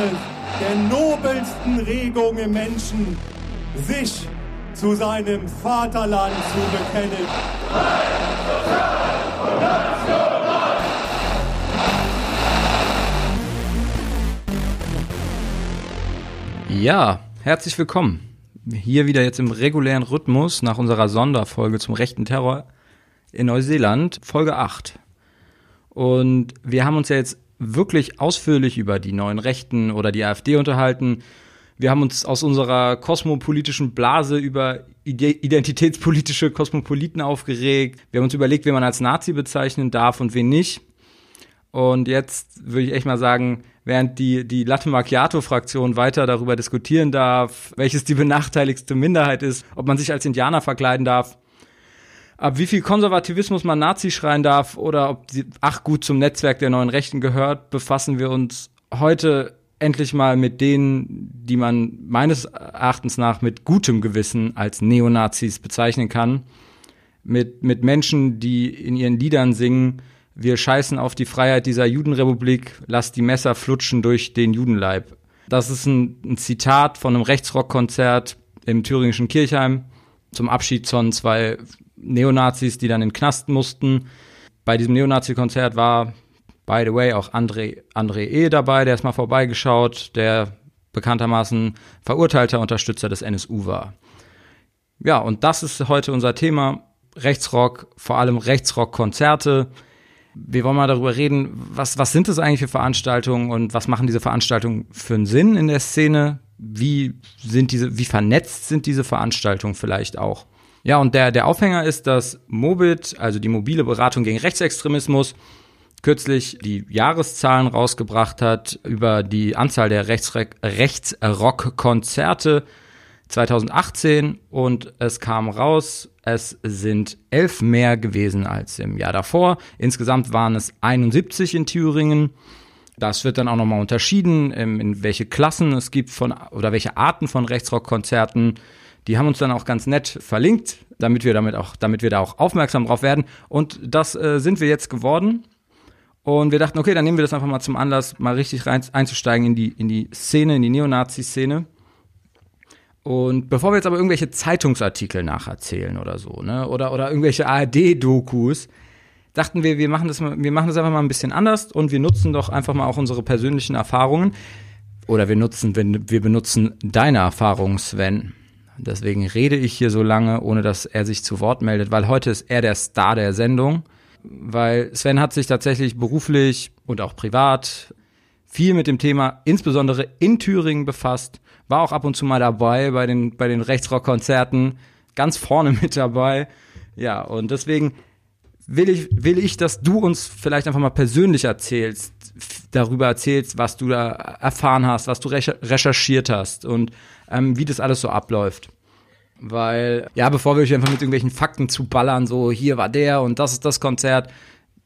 eines der nobelsten Regungen im Menschen, sich zu seinem Vaterland zu bekennen. Ja, herzlich willkommen. Hier wieder jetzt im regulären Rhythmus nach unserer Sonderfolge zum rechten Terror in Neuseeland, Folge 8. Und wir haben uns ja jetzt wirklich ausführlich über die neuen Rechten oder die AfD unterhalten. Wir haben uns aus unserer kosmopolitischen Blase über identitätspolitische Kosmopoliten aufgeregt. Wir haben uns überlegt, wen man als Nazi bezeichnen darf und wen nicht. Und jetzt würde ich echt mal sagen, während die, die Latte Macchiato-Fraktion weiter darüber diskutieren darf, welches die benachteiligste Minderheit ist, ob man sich als Indianer verkleiden darf, ab wie viel Konservativismus man Nazi schreien darf oder ob sie ach gut zum Netzwerk der neuen Rechten gehört, befassen wir uns heute endlich mal mit denen, die man meines Erachtens nach mit gutem Gewissen als Neonazis bezeichnen kann. Mit, mit Menschen, die in ihren Liedern singen, wir scheißen auf die Freiheit dieser Judenrepublik, lasst die Messer flutschen durch den Judenleib. Das ist ein, ein Zitat von einem Rechtsrockkonzert im thüringischen Kirchheim zum Abschied von zwei Neonazis, die dann in den Knast mussten. Bei diesem Neonazi-Konzert war, by the way, auch André, André E. dabei, der ist mal vorbeigeschaut, der bekanntermaßen verurteilter Unterstützer des NSU war. Ja, und das ist heute unser Thema. Rechtsrock, vor allem Rechtsrock-Konzerte. Wir wollen mal darüber reden, was, was sind das eigentlich für Veranstaltungen und was machen diese Veranstaltungen für einen Sinn in der Szene? Wie sind diese, wie vernetzt sind diese Veranstaltungen vielleicht auch? Ja, und der, der Aufhänger ist, dass Mobit, also die mobile Beratung gegen Rechtsextremismus, kürzlich die Jahreszahlen rausgebracht hat über die Anzahl der Rechtsrock-Konzerte 2018 und es kam raus, es sind elf mehr gewesen als im Jahr davor. Insgesamt waren es 71 in Thüringen. Das wird dann auch nochmal unterschieden, in welche Klassen es gibt von oder welche Arten von Rechtsrock-Konzerten. Die haben uns dann auch ganz nett verlinkt, damit wir damit auch, damit wir da auch aufmerksam drauf werden. Und das äh, sind wir jetzt geworden. Und wir dachten, okay, dann nehmen wir das einfach mal zum Anlass, mal richtig rein einzusteigen in die, in die Szene, in die Neonazi-Szene. Und bevor wir jetzt aber irgendwelche Zeitungsartikel nacherzählen oder so, ne, oder, oder irgendwelche ARD-Dokus, dachten wir, wir machen, das, wir machen das einfach mal ein bisschen anders und wir nutzen doch einfach mal auch unsere persönlichen Erfahrungen. Oder wir nutzen, wir benutzen deine Erfahrungen, Sven. Deswegen rede ich hier so lange, ohne dass er sich zu Wort meldet, weil heute ist er der Star der Sendung. Weil Sven hat sich tatsächlich beruflich und auch privat viel mit dem Thema, insbesondere in Thüringen befasst, war auch ab und zu mal dabei bei den, bei den Rechtsrock-Konzerten, ganz vorne mit dabei. Ja, und deswegen will ich, will ich, dass du uns vielleicht einfach mal persönlich erzählst, darüber erzählst, was du da erfahren hast, was du recherchiert hast und ähm, wie das alles so abläuft. Weil, ja, bevor wir euch einfach mit irgendwelchen Fakten zuballern, so hier war der und das ist das Konzert,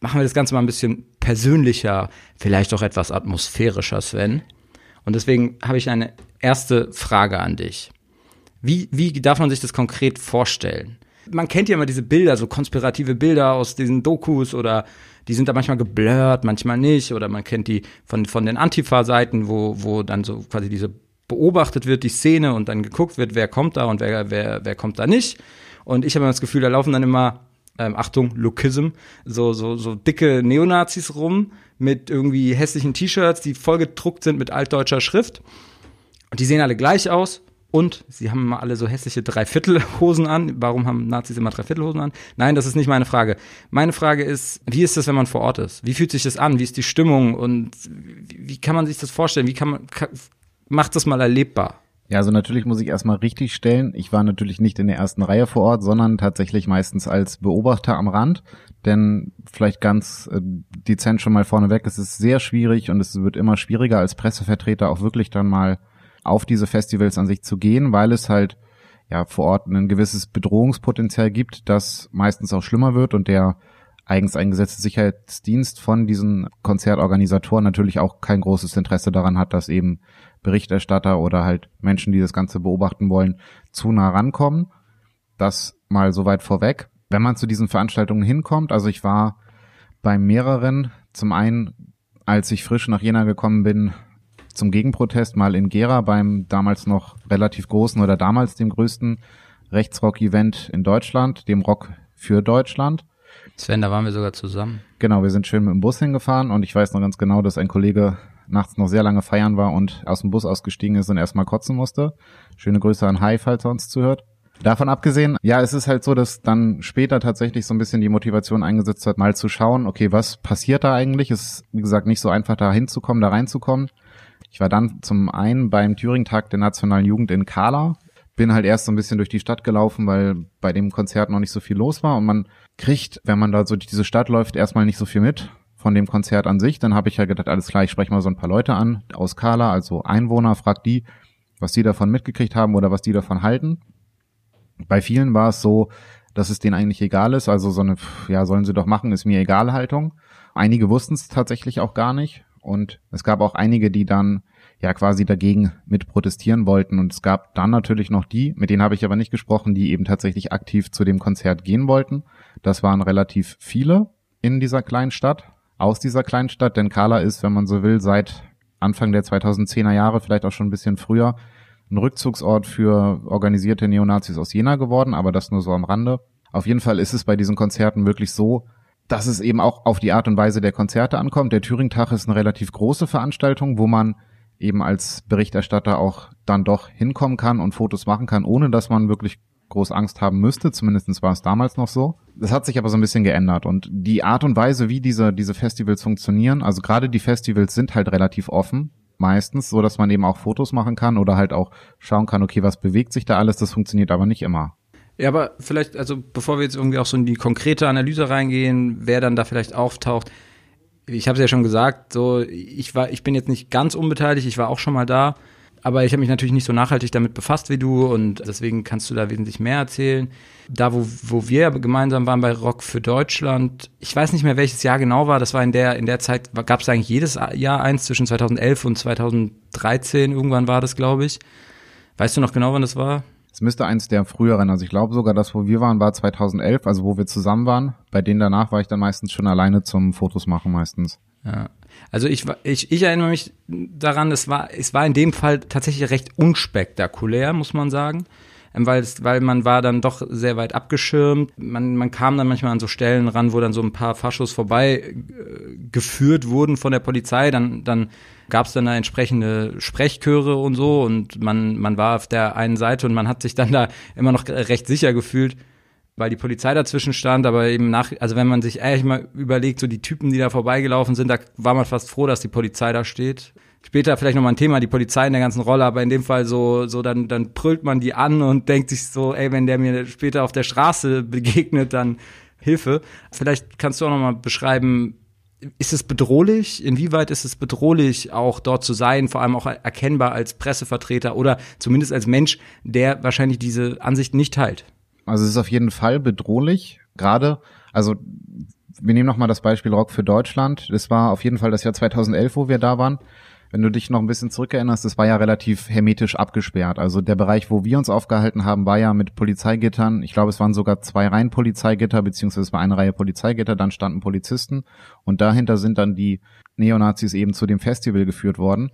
machen wir das Ganze mal ein bisschen persönlicher, vielleicht auch etwas atmosphärischer, Sven. Und deswegen habe ich eine erste Frage an dich. Wie, wie darf man sich das konkret vorstellen? Man kennt ja immer diese Bilder, so konspirative Bilder aus diesen Dokus oder die sind da manchmal geblurrt, manchmal nicht. Oder man kennt die von, von den Antifa-Seiten, wo, wo dann so quasi diese beobachtet wird, die Szene und dann geguckt wird, wer kommt da und wer, wer, wer kommt da nicht. Und ich habe immer das Gefühl, da laufen dann immer, ähm, Achtung, Lookism, so, so, so dicke Neonazis rum mit irgendwie hässlichen T-Shirts, die vollgedruckt sind mit altdeutscher Schrift. Und die sehen alle gleich aus und sie haben immer alle so hässliche Dreiviertelhosen an. Warum haben Nazis immer Dreiviertelhosen an? Nein, das ist nicht meine Frage. Meine Frage ist, wie ist das, wenn man vor Ort ist? Wie fühlt sich das an? Wie ist die Stimmung? Und wie kann man sich das vorstellen? Wie kann man, kann, macht das mal erlebbar? Ja, also natürlich muss ich erstmal richtig stellen. Ich war natürlich nicht in der ersten Reihe vor Ort, sondern tatsächlich meistens als Beobachter am Rand. Denn vielleicht ganz äh, dezent schon mal vorneweg, es ist sehr schwierig und es wird immer schwieriger als Pressevertreter auch wirklich dann mal auf diese Festivals an sich zu gehen, weil es halt ja vor Ort ein gewisses Bedrohungspotenzial gibt, das meistens auch schlimmer wird und der eigens eingesetzte Sicherheitsdienst von diesen Konzertorganisatoren natürlich auch kein großes Interesse daran hat, dass eben Berichterstatter oder halt Menschen, die das Ganze beobachten wollen, zu nah rankommen. Das mal soweit vorweg. Wenn man zu diesen Veranstaltungen hinkommt, also ich war bei mehreren, zum einen, als ich frisch nach Jena gekommen bin, zum Gegenprotest mal in Gera beim damals noch relativ großen oder damals dem größten Rechtsrock-Event in Deutschland, dem Rock für Deutschland. Sven, da waren wir sogar zusammen. Genau, wir sind schön mit dem Bus hingefahren und ich weiß noch ganz genau, dass ein Kollege nachts noch sehr lange feiern war und aus dem Bus ausgestiegen ist und erstmal kotzen musste. Schöne Grüße an Hai, falls er uns zuhört. Davon abgesehen, ja, es ist halt so, dass dann später tatsächlich so ein bisschen die Motivation eingesetzt hat, mal zu schauen, okay, was passiert da eigentlich? Es ist, wie gesagt, nicht so einfach da hinzukommen, da reinzukommen. Ich war dann zum einen beim Thüring-Tag der nationalen Jugend in Kala, bin halt erst so ein bisschen durch die Stadt gelaufen, weil bei dem Konzert noch nicht so viel los war und man kriegt, wenn man da so diese Stadt läuft, erstmal nicht so viel mit von dem Konzert an sich. Dann habe ich ja gedacht, alles klar, ich spreche mal so ein paar Leute an aus Kala, also Einwohner, frag die, was die davon mitgekriegt haben oder was die davon halten. Bei vielen war es so, dass es denen eigentlich egal ist, also so eine, ja, sollen sie doch machen, ist mir egal Haltung. Einige wussten es tatsächlich auch gar nicht und es gab auch einige, die dann ja quasi dagegen mit protestieren wollten und es gab dann natürlich noch die, mit denen habe ich aber nicht gesprochen, die eben tatsächlich aktiv zu dem Konzert gehen wollten. Das waren relativ viele in dieser kleinen Stadt, aus dieser kleinen Stadt, denn Kala ist, wenn man so will, seit Anfang der 2010er Jahre, vielleicht auch schon ein bisschen früher, ein Rückzugsort für organisierte Neonazis aus Jena geworden, aber das nur so am Rande. Auf jeden Fall ist es bei diesen Konzerten wirklich so, dass es eben auch auf die Art und Weise der Konzerte ankommt. Der Thüring-Tag ist eine relativ große Veranstaltung, wo man eben als Berichterstatter auch dann doch hinkommen kann und Fotos machen kann, ohne dass man wirklich groß Angst haben müsste. Zumindest war es damals noch so. Das hat sich aber so ein bisschen geändert. Und die Art und Weise, wie diese, diese Festivals funktionieren, also gerade die Festivals sind halt relativ offen meistens, so dass man eben auch Fotos machen kann oder halt auch schauen kann, okay, was bewegt sich da alles, das funktioniert aber nicht immer. Ja, aber vielleicht, also bevor wir jetzt irgendwie auch so in die konkrete Analyse reingehen, wer dann da vielleicht auftaucht, ich habe es ja schon gesagt, so ich war, ich bin jetzt nicht ganz unbeteiligt, ich war auch schon mal da, aber ich habe mich natürlich nicht so nachhaltig damit befasst wie du und deswegen kannst du da wesentlich mehr erzählen. Da, wo, wo wir gemeinsam waren bei Rock für Deutschland, ich weiß nicht mehr, welches Jahr genau war, das war in der, in der Zeit, gab es eigentlich jedes Jahr eins zwischen 2011 und 2013, irgendwann war das, glaube ich. Weißt du noch genau, wann das war? Es müsste eins der früheren, also ich glaube sogar, das, wo wir waren, war 2011, also wo wir zusammen waren. Bei denen danach war ich dann meistens schon alleine zum Fotos machen meistens. Ja. Also ich, ich, ich erinnere mich daran, es war, es war in dem Fall tatsächlich recht unspektakulär, muss man sagen. Ähm, weil, weil man war dann doch sehr weit abgeschirmt. Man, man kam dann manchmal an so Stellen ran, wo dann so ein paar Faschos vorbei äh, geführt wurden von der Polizei. Dann, dann gab es dann da entsprechende Sprechchöre und so und man, man war auf der einen Seite und man hat sich dann da immer noch recht sicher gefühlt weil die Polizei dazwischen stand, aber eben nach, also wenn man sich ehrlich mal überlegt, so die Typen, die da vorbeigelaufen sind, da war man fast froh, dass die Polizei da steht. Später vielleicht nochmal ein Thema, die Polizei in der ganzen Rolle, aber in dem Fall so, so dann, dann brüllt man die an und denkt sich so, ey, wenn der mir später auf der Straße begegnet, dann Hilfe. Vielleicht kannst du auch nochmal beschreiben, ist es bedrohlich? Inwieweit ist es bedrohlich, auch dort zu sein, vor allem auch erkennbar als Pressevertreter oder zumindest als Mensch, der wahrscheinlich diese Ansicht nicht teilt? Also es ist auf jeden Fall bedrohlich. Gerade, also wir nehmen nochmal das Beispiel Rock für Deutschland. Das war auf jeden Fall das Jahr 2011, wo wir da waren. Wenn du dich noch ein bisschen zurückerinnerst, das war ja relativ hermetisch abgesperrt. Also der Bereich, wo wir uns aufgehalten haben, war ja mit Polizeigittern. Ich glaube, es waren sogar zwei Reihen Polizeigitter, beziehungsweise es war eine Reihe Polizeigitter, dann standen Polizisten und dahinter sind dann die Neonazis eben zu dem Festival geführt worden.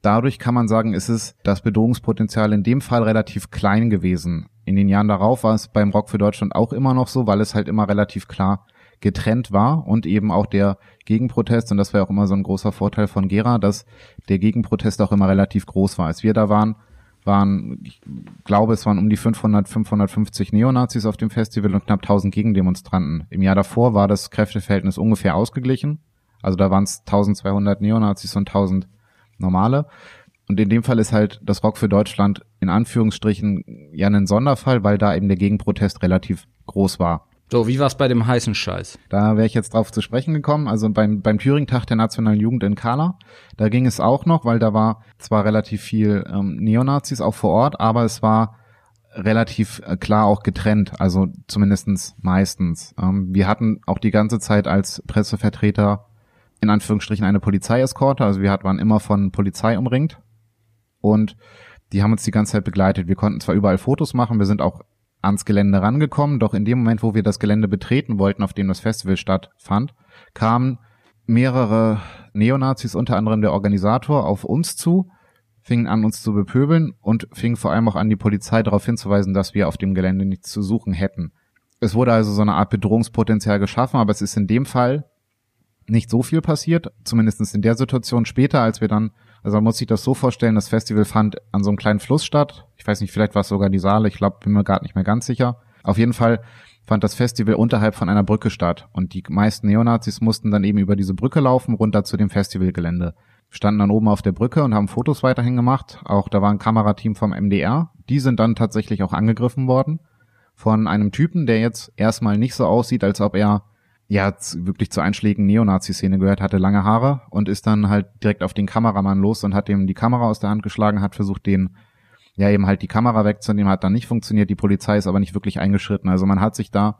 Dadurch kann man sagen, ist es das Bedrohungspotenzial in dem Fall relativ klein gewesen. In den Jahren darauf war es beim Rock für Deutschland auch immer noch so, weil es halt immer relativ klar getrennt war und eben auch der Gegenprotest, und das war auch immer so ein großer Vorteil von Gera, dass der Gegenprotest auch immer relativ groß war. Als wir da waren, waren, ich glaube, es waren um die 500, 550 Neonazis auf dem Festival und knapp 1000 Gegendemonstranten. Im Jahr davor war das Kräfteverhältnis ungefähr ausgeglichen. Also da waren es 1200 Neonazis und 1000 normale. Und in dem Fall ist halt das Rock für Deutschland in Anführungsstrichen ja ein Sonderfall, weil da eben der Gegenprotest relativ groß war. So, wie war's bei dem heißen Scheiß? Da wäre ich jetzt drauf zu sprechen gekommen. Also beim, beim Thüring-Tag der nationalen Jugend in Kala, da ging es auch noch, weil da war zwar relativ viel ähm, Neonazis auch vor Ort, aber es war relativ äh, klar auch getrennt, also zumindestens meistens. Ähm, wir hatten auch die ganze Zeit als Pressevertreter in Anführungsstrichen eine Polizeieskorte. Also wir waren immer von Polizei umringt und die haben uns die ganze Zeit begleitet. Wir konnten zwar überall Fotos machen, wir sind auch ans Gelände rangekommen, doch in dem Moment, wo wir das Gelände betreten wollten, auf dem das Festival stattfand, kamen mehrere Neonazis, unter anderem der Organisator, auf uns zu, fingen an, uns zu bepöbeln und fingen vor allem auch an, die Polizei darauf hinzuweisen, dass wir auf dem Gelände nichts zu suchen hätten. Es wurde also so eine Art Bedrohungspotenzial geschaffen, aber es ist in dem Fall nicht so viel passiert, zumindest in der Situation später, als wir dann, also man muss sich das so vorstellen, das Festival fand an so einem kleinen Fluss statt. Ich weiß nicht, vielleicht war es sogar die Saale, ich glaube, bin mir gerade nicht mehr ganz sicher. Auf jeden Fall fand das Festival unterhalb von einer Brücke statt und die meisten Neonazis mussten dann eben über diese Brücke laufen, runter zu dem Festivalgelände. Standen dann oben auf der Brücke und haben Fotos weiterhin gemacht. Auch da war ein Kamerateam vom MDR. Die sind dann tatsächlich auch angegriffen worden von einem Typen, der jetzt erstmal nicht so aussieht, als ob er ja wirklich zur einschlägigen Neonazi-Szene gehört, hatte lange Haare und ist dann halt direkt auf den Kameramann los und hat ihm die Kamera aus der Hand geschlagen, hat versucht, den ja eben halt die Kamera wegzunehmen, hat dann nicht funktioniert, die Polizei ist aber nicht wirklich eingeschritten. Also man hat sich da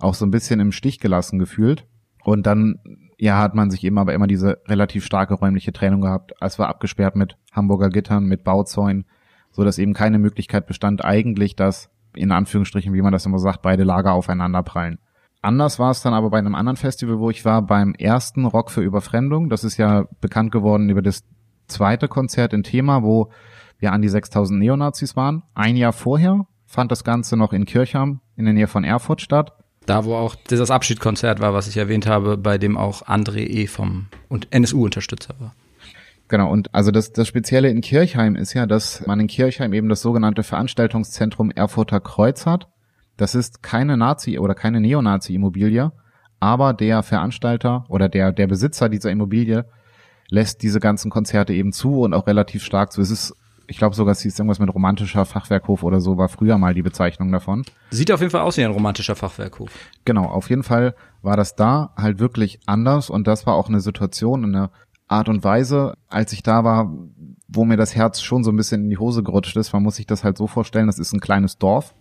auch so ein bisschen im Stich gelassen gefühlt. Und dann, ja, hat man sich eben aber immer diese relativ starke räumliche Trennung gehabt. Es war abgesperrt mit Hamburger Gittern, mit Bauzäunen, so dass eben keine Möglichkeit bestand, eigentlich, dass, in Anführungsstrichen, wie man das immer sagt, beide Lager aufeinander prallen. Anders war es dann aber bei einem anderen Festival, wo ich war, beim ersten Rock für Überfremdung. Das ist ja bekannt geworden über das zweite Konzert in Thema, wo wir an die 6000 Neonazis waren. Ein Jahr vorher fand das Ganze noch in Kirchheim in der Nähe von Erfurt statt. Da, wo auch dieses Abschiedskonzert war, was ich erwähnt habe, bei dem auch André E. vom und NSU-Unterstützer war. Genau, und also das, das Spezielle in Kirchheim ist ja, dass man in Kirchheim eben das sogenannte Veranstaltungszentrum Erfurter Kreuz hat. Das ist keine Nazi- oder keine Neonazi-Immobilie, aber der Veranstalter oder der, der Besitzer dieser Immobilie lässt diese ganzen Konzerte eben zu und auch relativ stark zu. Es ist ich glaube sogar, es hieß irgendwas mit romantischer Fachwerkhof oder so, war früher mal die Bezeichnung davon. Sieht auf jeden Fall aus wie ein romantischer Fachwerkhof. Genau, auf jeden Fall war das da halt wirklich anders und das war auch eine Situation, eine Art und Weise, als ich da war, wo mir das Herz schon so ein bisschen in die Hose gerutscht ist. Man muss sich das halt so vorstellen, das ist ein kleines Dorf.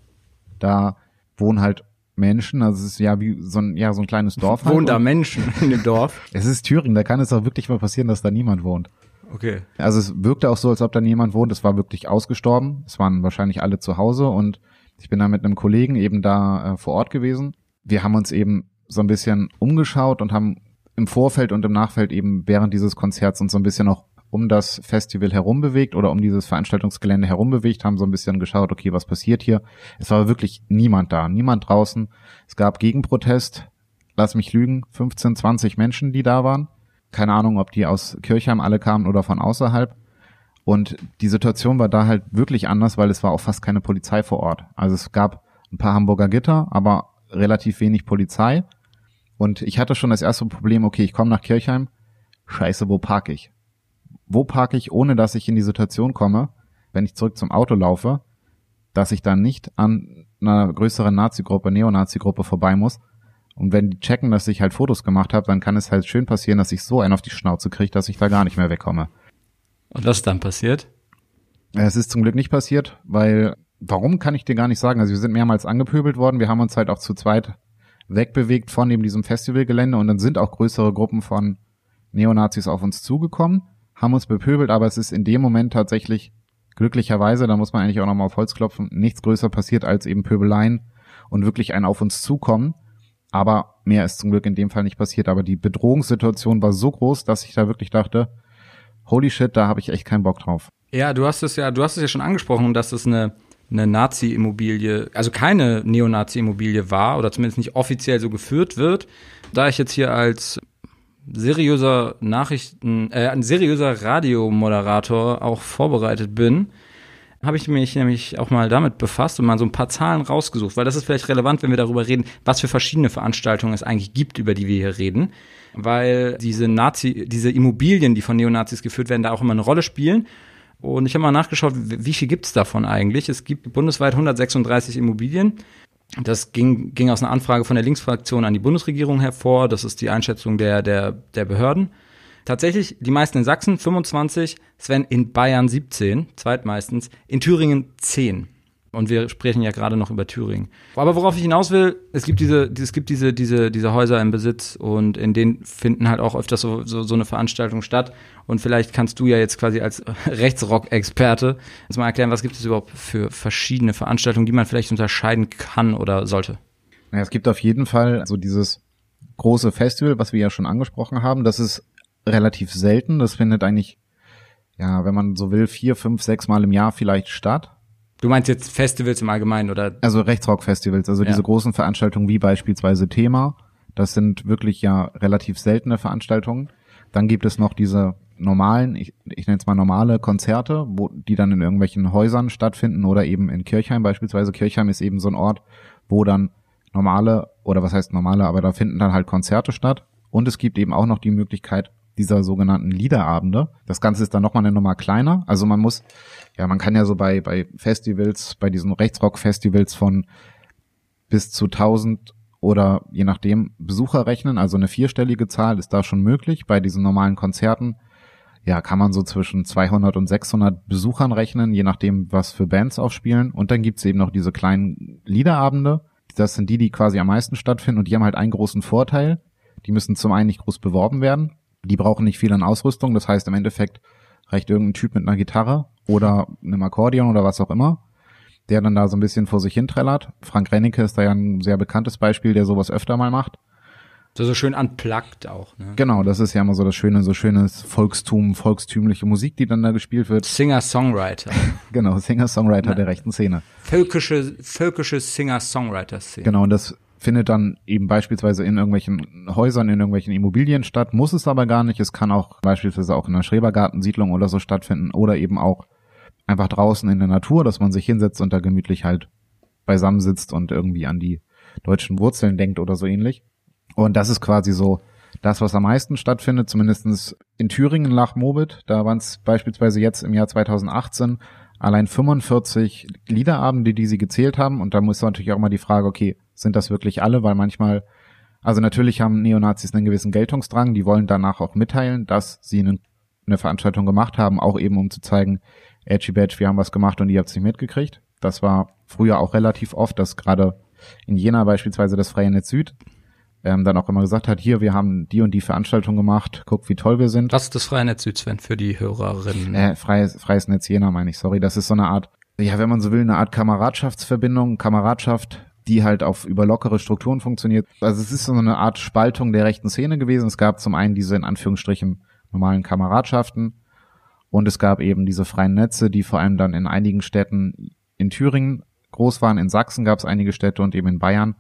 Da wohnen halt Menschen, also es ist ja wie so ein, ja, so ein kleines Dorf. Wohnen halt. da Menschen in dem Dorf? es ist Thüringen, da kann es auch wirklich mal passieren, dass da niemand wohnt. Okay. Also es wirkte auch so, als ob da niemand wohnt. Es war wirklich ausgestorben. Es waren wahrscheinlich alle zu Hause und ich bin da mit einem Kollegen eben da äh, vor Ort gewesen. Wir haben uns eben so ein bisschen umgeschaut und haben im Vorfeld und im Nachfeld eben während dieses Konzerts uns so ein bisschen auch um das Festival herum bewegt oder um dieses Veranstaltungsgelände herum bewegt, haben so ein bisschen geschaut, okay, was passiert hier? Es war wirklich niemand da, niemand draußen. Es gab Gegenprotest, lass mich lügen, 15, 20 Menschen, die da waren. Keine Ahnung, ob die aus Kirchheim alle kamen oder von außerhalb. Und die Situation war da halt wirklich anders, weil es war auch fast keine Polizei vor Ort. Also es gab ein paar Hamburger Gitter, aber relativ wenig Polizei. Und ich hatte schon das erste Problem, okay, ich komme nach Kirchheim, scheiße, wo parke ich? Wo parke ich, ohne dass ich in die Situation komme, wenn ich zurück zum Auto laufe, dass ich dann nicht an einer größeren Nazi-Gruppe, Neonazi-Gruppe vorbei muss, und wenn die checken, dass ich halt Fotos gemacht habe, dann kann es halt schön passieren, dass ich so einen auf die Schnauze kriege, dass ich da gar nicht mehr wegkomme. Und was ist dann passiert? Es ist zum Glück nicht passiert, weil warum kann ich dir gar nicht sagen. Also wir sind mehrmals angepöbelt worden. Wir haben uns halt auch zu zweit wegbewegt von eben diesem Festivalgelände und dann sind auch größere Gruppen von Neonazis auf uns zugekommen, haben uns bepöbelt, aber es ist in dem Moment tatsächlich glücklicherweise, da muss man eigentlich auch nochmal auf Holz klopfen, nichts größer passiert als eben Pöbeleien und wirklich ein auf uns zukommen. Aber mehr ist zum Glück in dem Fall nicht passiert. Aber die Bedrohungssituation war so groß, dass ich da wirklich dachte, holy shit, da habe ich echt keinen Bock drauf. Ja, du hast es ja, du hast es ja schon angesprochen, dass es eine, eine Nazi-Immobilie, also keine Neonazi-Immobilie war oder zumindest nicht offiziell so geführt wird. Da ich jetzt hier als seriöser Nachrichten, äh, ein seriöser Radiomoderator auch vorbereitet bin, habe ich mich nämlich auch mal damit befasst und mal so ein paar Zahlen rausgesucht, weil das ist vielleicht relevant, wenn wir darüber reden, was für verschiedene Veranstaltungen es eigentlich gibt, über die wir hier reden, weil diese Nazi, diese Immobilien, die von Neonazis geführt werden, da auch immer eine Rolle spielen. Und ich habe mal nachgeschaut, wie viel gibt es davon eigentlich? Es gibt bundesweit 136 Immobilien. Das ging, ging aus einer Anfrage von der Linksfraktion an die Bundesregierung hervor. Das ist die Einschätzung der, der, der Behörden. Tatsächlich die meisten in Sachsen 25, Sven in Bayern 17, zweitmeistens, in Thüringen 10. Und wir sprechen ja gerade noch über Thüringen. Aber worauf ich hinaus will, es gibt diese, es gibt diese, diese, diese Häuser im Besitz und in denen finden halt auch öfters so, so, so eine Veranstaltung statt. Und vielleicht kannst du ja jetzt quasi als Rechtsrock-Experte jetzt mal erklären, was gibt es überhaupt für verschiedene Veranstaltungen, die man vielleicht unterscheiden kann oder sollte. Ja, es gibt auf jeden Fall so dieses große Festival, was wir ja schon angesprochen haben. Das ist relativ selten. Das findet eigentlich, ja, wenn man so will, vier, fünf, sechs Mal im Jahr vielleicht statt. Du meinst jetzt Festivals im Allgemeinen oder? Also Rechtsrock-Festivals, also ja. diese großen Veranstaltungen wie beispielsweise Thema. Das sind wirklich ja relativ seltene Veranstaltungen. Dann gibt es noch diese normalen, ich, ich nenne es mal normale Konzerte, wo die dann in irgendwelchen Häusern stattfinden oder eben in Kirchheim beispielsweise. Kirchheim ist eben so ein Ort, wo dann normale, oder was heißt normale, aber da finden dann halt Konzerte statt. Und es gibt eben auch noch die Möglichkeit dieser sogenannten Liederabende. Das Ganze ist dann nochmal eine Nummer kleiner. Also man muss, ja, man kann ja so bei, bei Festivals, bei diesen Rechtsrock-Festivals von bis zu 1000 oder je nachdem Besucher rechnen. Also eine vierstellige Zahl ist da schon möglich. Bei diesen normalen Konzerten, ja, kann man so zwischen 200 und 600 Besuchern rechnen, je nachdem, was für Bands aufspielen. Und dann gibt's eben noch diese kleinen Liederabende das sind die, die quasi am meisten stattfinden und die haben halt einen großen Vorteil. Die müssen zum einen nicht groß beworben werden. Die brauchen nicht viel an Ausrüstung. Das heißt, im Endeffekt reicht irgendein Typ mit einer Gitarre oder einem Akkordeon oder was auch immer, der dann da so ein bisschen vor sich hin trällert. Frank Rennecke ist da ja ein sehr bekanntes Beispiel, der sowas öfter mal macht. So, so schön unplugged auch. Ne? Genau, das ist ja immer so das Schöne, so schönes Volkstum, volkstümliche Musik, die dann da gespielt wird. Singer-Songwriter. genau, Singer-Songwriter der rechten Szene. Völkische, völkische Singer-Songwriter-Szene. Genau, und das findet dann eben beispielsweise in irgendwelchen Häusern, in irgendwelchen Immobilien statt, muss es aber gar nicht. Es kann auch beispielsweise auch in einer Schrebergartensiedlung oder so stattfinden oder eben auch einfach draußen in der Natur, dass man sich hinsetzt und da gemütlich halt beisammensitzt und irgendwie an die deutschen Wurzeln denkt oder so ähnlich. Und das ist quasi so das, was am meisten stattfindet, zumindestens in Thüringen nach Mobit. Da waren es beispielsweise jetzt im Jahr 2018 allein 45 Liederabende, die sie gezählt haben. Und da muss natürlich auch mal die Frage, okay, sind das wirklich alle? Weil manchmal, also natürlich haben Neonazis einen gewissen Geltungsdrang, die wollen danach auch mitteilen, dass sie eine, eine Veranstaltung gemacht haben, auch eben um zu zeigen, Edgy Badge, wir haben was gemacht und ihr habt es nicht mitgekriegt. Das war früher auch relativ oft, dass gerade in Jena beispielsweise das Freie Netz Süd ähm, dann auch immer gesagt hat, hier, wir haben die und die Veranstaltung gemacht, guck, wie toll wir sind. Was ist das Freie Netz Süd, für die Hörerinnen? Äh, freies, freies Netz Jena, meine ich, sorry. Das ist so eine Art, ja, wenn man so will, eine Art Kameradschaftsverbindung, Kameradschaft, die halt auf über lockere Strukturen funktioniert. Also es ist so eine Art Spaltung der rechten Szene gewesen. Es gab zum einen diese in Anführungsstrichen normalen Kameradschaften und es gab eben diese freien Netze, die vor allem dann in einigen Städten in Thüringen groß waren. In Sachsen gab es einige Städte und eben in Bayern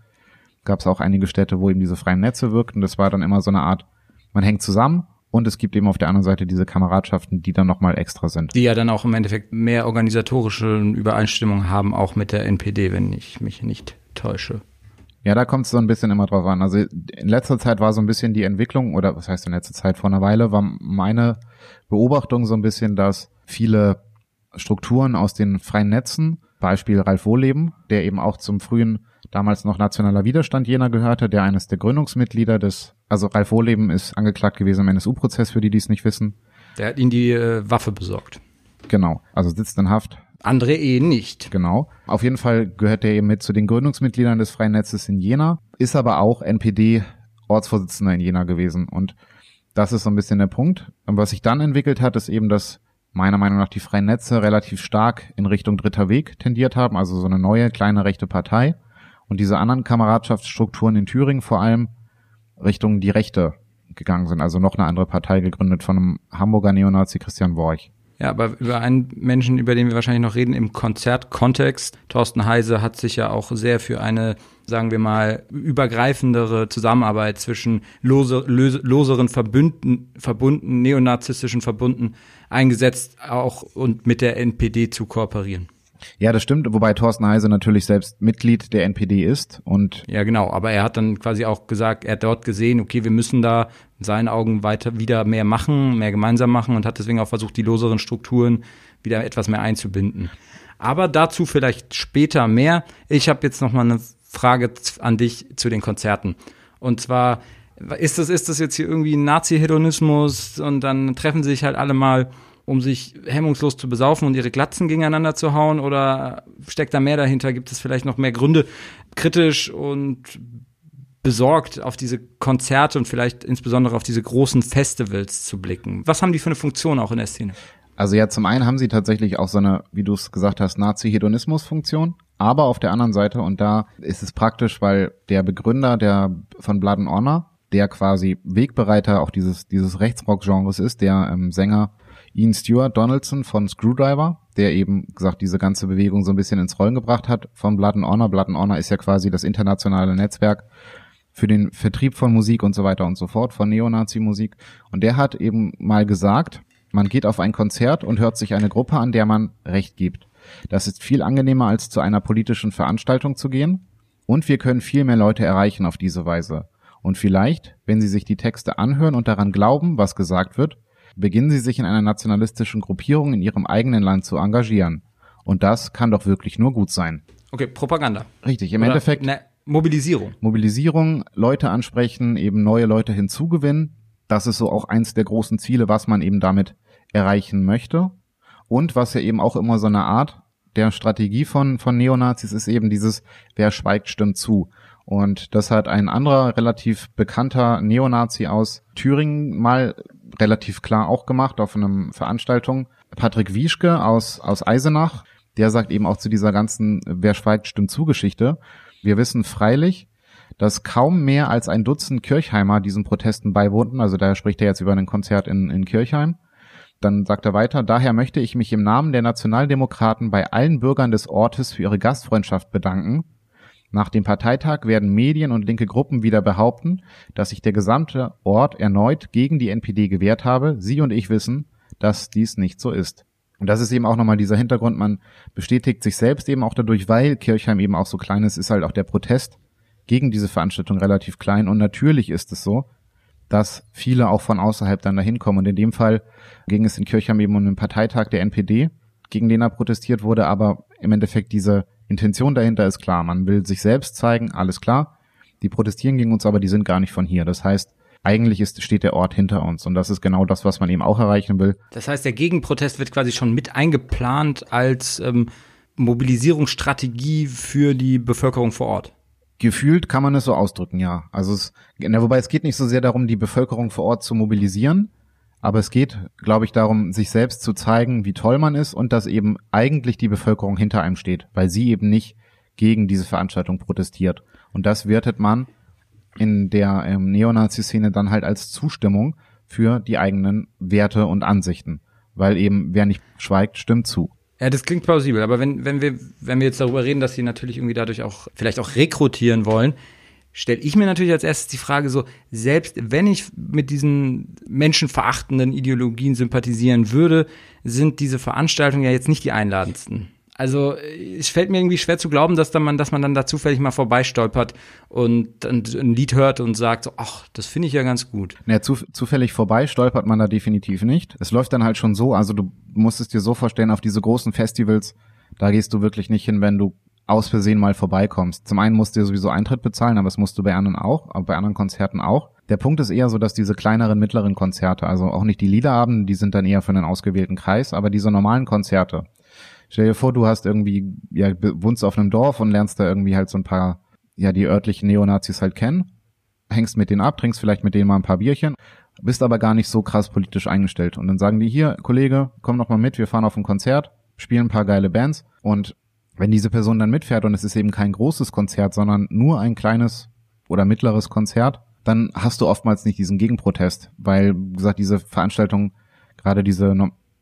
gab es auch einige Städte, wo eben diese freien Netze wirkten. Das war dann immer so eine Art, man hängt zusammen und es gibt eben auf der anderen Seite diese Kameradschaften, die dann nochmal extra sind. Die ja dann auch im Endeffekt mehr organisatorische Übereinstimmung haben, auch mit der NPD, wenn ich mich nicht täusche. Ja, da kommt es so ein bisschen immer drauf an. Also in letzter Zeit war so ein bisschen die Entwicklung, oder was heißt in letzter Zeit, vor einer Weile war meine Beobachtung so ein bisschen, dass viele Strukturen aus den freien Netzen, Beispiel Ralf Wohleben, der eben auch zum frühen damals noch Nationaler Widerstand Jena gehörte, der eines der Gründungsmitglieder des, also Ralf Wohleben ist angeklagt gewesen im NSU-Prozess, für die, die es nicht wissen. Der hat ihn die äh, Waffe besorgt. Genau, also sitzt in Haft. Andere eh nicht. Genau. Auf jeden Fall gehört er eben mit zu den Gründungsmitgliedern des Freien Netzes in Jena, ist aber auch NPD-Ortsvorsitzender in Jena gewesen. Und das ist so ein bisschen der Punkt. Und was sich dann entwickelt hat, ist eben, dass meiner Meinung nach die Freien Netze relativ stark in Richtung Dritter Weg tendiert haben, also so eine neue kleine rechte Partei und diese anderen Kameradschaftsstrukturen in Thüringen vor allem Richtung die Rechte gegangen sind. Also noch eine andere Partei gegründet von einem Hamburger Neonazi Christian Worch. Ja, aber über einen Menschen, über den wir wahrscheinlich noch reden im Konzertkontext. Thorsten Heise hat sich ja auch sehr für eine, sagen wir mal, übergreifendere Zusammenarbeit zwischen lose, lose, loseren Verbünden, Verbunden, neonazistischen Verbunden eingesetzt, auch und mit der NPD zu kooperieren. Ja, das stimmt, wobei Thorsten Heise natürlich selbst Mitglied der NPD ist und Ja, genau, aber er hat dann quasi auch gesagt, er hat dort gesehen, okay, wir müssen da in seinen Augen weiter wieder mehr machen, mehr gemeinsam machen und hat deswegen auch versucht, die loseren Strukturen wieder etwas mehr einzubinden. Aber dazu vielleicht später mehr. Ich habe jetzt noch mal eine Frage an dich zu den Konzerten. Und zwar ist das ist das jetzt hier irgendwie Nazi-Hedonismus und dann treffen sich halt alle mal um sich hemmungslos zu besaufen und ihre Glatzen gegeneinander zu hauen? Oder steckt da mehr dahinter? Gibt es vielleicht noch mehr Gründe, kritisch und besorgt auf diese Konzerte und vielleicht insbesondere auf diese großen Festivals zu blicken? Was haben die für eine Funktion auch in der Szene? Also ja, zum einen haben sie tatsächlich auch so eine, wie du es gesagt hast, Nazi-Hedonismus-Funktion. Aber auf der anderen Seite, und da ist es praktisch, weil der Begründer der von Blood and Honor, der quasi Wegbereiter auch dieses, dieses Rechtsrock-Genres ist, der ähm, Sänger Ian Stewart Donaldson von Screwdriver, der eben gesagt diese ganze Bewegung so ein bisschen ins Rollen gebracht hat von Blood and Honor. Blood and Honor ist ja quasi das internationale Netzwerk für den Vertrieb von Musik und so weiter und so fort, von Neonazi-Musik. Und der hat eben mal gesagt, man geht auf ein Konzert und hört sich eine Gruppe an, der man Recht gibt. Das ist viel angenehmer, als zu einer politischen Veranstaltung zu gehen. Und wir können viel mehr Leute erreichen auf diese Weise. Und vielleicht, wenn Sie sich die Texte anhören und daran glauben, was gesagt wird, beginnen Sie sich in einer nationalistischen Gruppierung in Ihrem eigenen Land zu engagieren. Und das kann doch wirklich nur gut sein. Okay, Propaganda. Richtig, im Oder Endeffekt. Ne, Mobilisierung. Mobilisierung, Leute ansprechen, eben neue Leute hinzugewinnen. Das ist so auch eins der großen Ziele, was man eben damit erreichen möchte. Und was ja eben auch immer so eine Art der Strategie von, von Neonazis ist eben dieses, wer schweigt, stimmt zu. Und das hat ein anderer relativ bekannter Neonazi aus Thüringen mal relativ klar auch gemacht auf einer Veranstaltung. Patrick Wieschke aus, aus Eisenach, der sagt eben auch zu dieser ganzen Wer schweigt, stimmt zu Geschichte. Wir wissen freilich, dass kaum mehr als ein Dutzend Kirchheimer diesen Protesten beiwohnten. Also daher spricht er jetzt über ein Konzert in, in Kirchheim. Dann sagt er weiter, daher möchte ich mich im Namen der Nationaldemokraten bei allen Bürgern des Ortes für ihre Gastfreundschaft bedanken. Nach dem Parteitag werden Medien und linke Gruppen wieder behaupten, dass sich der gesamte Ort erneut gegen die NPD gewehrt habe. Sie und ich wissen, dass dies nicht so ist. Und das ist eben auch nochmal dieser Hintergrund, man bestätigt sich selbst eben auch dadurch, weil Kirchheim eben auch so klein ist, ist halt auch der Protest gegen diese Veranstaltung relativ klein. Und natürlich ist es so, dass viele auch von außerhalb dann dahin kommen. Und in dem Fall ging es in Kirchheim eben um den Parteitag der NPD, gegen den er protestiert wurde, aber im Endeffekt diese Intention dahinter ist klar. Man will sich selbst zeigen, alles klar. Die protestieren gegen uns, aber die sind gar nicht von hier. Das heißt, eigentlich ist, steht der Ort hinter uns. Und das ist genau das, was man eben auch erreichen will. Das heißt, der Gegenprotest wird quasi schon mit eingeplant als ähm, Mobilisierungsstrategie für die Bevölkerung vor Ort. Gefühlt kann man es so ausdrücken, ja. Also es, na, wobei es geht nicht so sehr darum, die Bevölkerung vor Ort zu mobilisieren, aber es geht, glaube ich, darum, sich selbst zu zeigen, wie toll man ist und dass eben eigentlich die Bevölkerung hinter einem steht, weil sie eben nicht gegen diese Veranstaltung protestiert. Und das wertet man in der ähm, Neonazi-Szene dann halt als Zustimmung für die eigenen Werte und Ansichten. Weil eben, wer nicht schweigt, stimmt zu. Ja, das klingt plausibel, aber wenn, wenn wir, wenn wir jetzt darüber reden, dass sie natürlich irgendwie dadurch auch, vielleicht auch rekrutieren wollen, stelle ich mir natürlich als erstes die Frage so, selbst wenn ich mit diesen menschenverachtenden Ideologien sympathisieren würde, sind diese Veranstaltungen ja jetzt nicht die einladendsten. Also es fällt mir irgendwie schwer zu glauben, dass dann man, dass man dann da zufällig mal vorbeistolpert und dann ein Lied hört und sagt, so, ach, das finde ich ja ganz gut. Ja, zu, zufällig vorbei stolpert man da definitiv nicht. Es läuft dann halt schon so, also du musst es dir so vorstellen, auf diese großen Festivals, da gehst du wirklich nicht hin, wenn du aus Versehen mal vorbeikommst. Zum einen musst du dir sowieso Eintritt bezahlen, aber das musst du bei anderen auch, bei anderen Konzerten auch. Der Punkt ist eher so, dass diese kleineren, mittleren Konzerte, also auch nicht die Liederabende, die sind dann eher für einen ausgewählten Kreis, aber diese normalen Konzerte, Stell dir vor, du hast irgendwie, ja, wohnst auf einem Dorf und lernst da irgendwie halt so ein paar, ja, die örtlichen Neonazis halt kennen, hängst mit denen ab, trinkst vielleicht mit denen mal ein paar Bierchen, bist aber gar nicht so krass politisch eingestellt. Und dann sagen die hier, Kollege, komm noch mal mit, wir fahren auf ein Konzert, spielen ein paar geile Bands und wenn diese Person dann mitfährt und es ist eben kein großes Konzert, sondern nur ein kleines oder mittleres Konzert, dann hast du oftmals nicht diesen Gegenprotest, weil, wie gesagt, diese Veranstaltung, gerade diese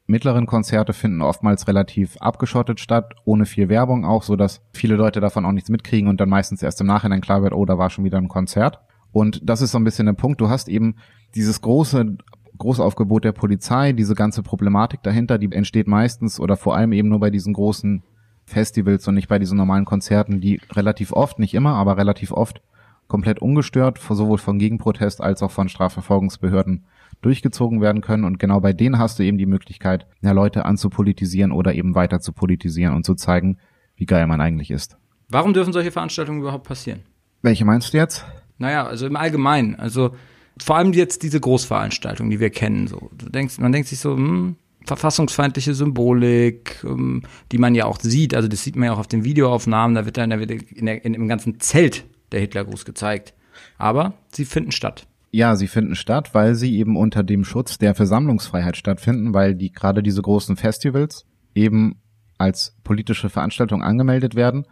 mittleren Konzerte finden oftmals relativ abgeschottet statt, ohne viel Werbung auch, so dass viele Leute davon auch nichts mitkriegen und dann meistens erst im Nachhinein klar wird, oh, da war schon wieder ein Konzert. Und das ist so ein bisschen der Punkt. Du hast eben dieses große Großaufgebot der Polizei, diese ganze Problematik dahinter, die entsteht meistens oder vor allem eben nur bei diesen großen Festivals und nicht bei diesen normalen Konzerten, die relativ oft, nicht immer, aber relativ oft komplett ungestört, sowohl von Gegenprotest als auch von Strafverfolgungsbehörden durchgezogen werden können. Und genau bei denen hast du eben die Möglichkeit, ja, Leute anzupolitisieren oder eben weiter zu politisieren und zu zeigen, wie geil man eigentlich ist. Warum dürfen solche Veranstaltungen überhaupt passieren? Welche meinst du jetzt? Naja, also im Allgemeinen. Also vor allem jetzt diese Großveranstaltungen, die wir kennen. So, du denkst, man denkt sich so, hm, verfassungsfeindliche Symbolik, ähm, die man ja auch sieht. Also das sieht man ja auch auf den Videoaufnahmen. Da wird dann da wird in, der, in dem ganzen Zelt der Hitlergruß gezeigt. Aber sie finden statt. Ja, sie finden statt, weil sie eben unter dem Schutz der Versammlungsfreiheit stattfinden, weil die gerade diese großen Festivals eben als politische Veranstaltung angemeldet werden.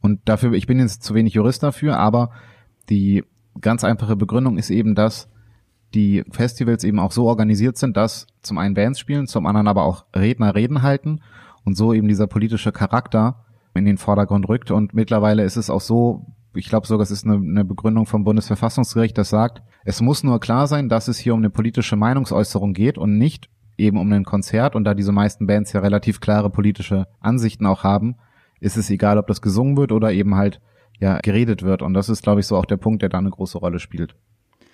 Und dafür, ich bin jetzt zu wenig Jurist dafür, aber die ganz einfache Begründung ist eben, dass die Festivals eben auch so organisiert sind, dass zum einen Bands spielen, zum anderen aber auch Redner Reden halten und so eben dieser politische Charakter in den Vordergrund rückt. Und mittlerweile ist es auch so, ich glaube sogar, es ist eine, eine Begründung vom Bundesverfassungsgericht, das sagt, es muss nur klar sein, dass es hier um eine politische Meinungsäußerung geht und nicht eben um ein Konzert. Und da diese meisten Bands ja relativ klare politische Ansichten auch haben, ist es egal, ob das gesungen wird oder eben halt ja geredet wird. Und das ist, glaube ich, so auch der Punkt, der da eine große Rolle spielt.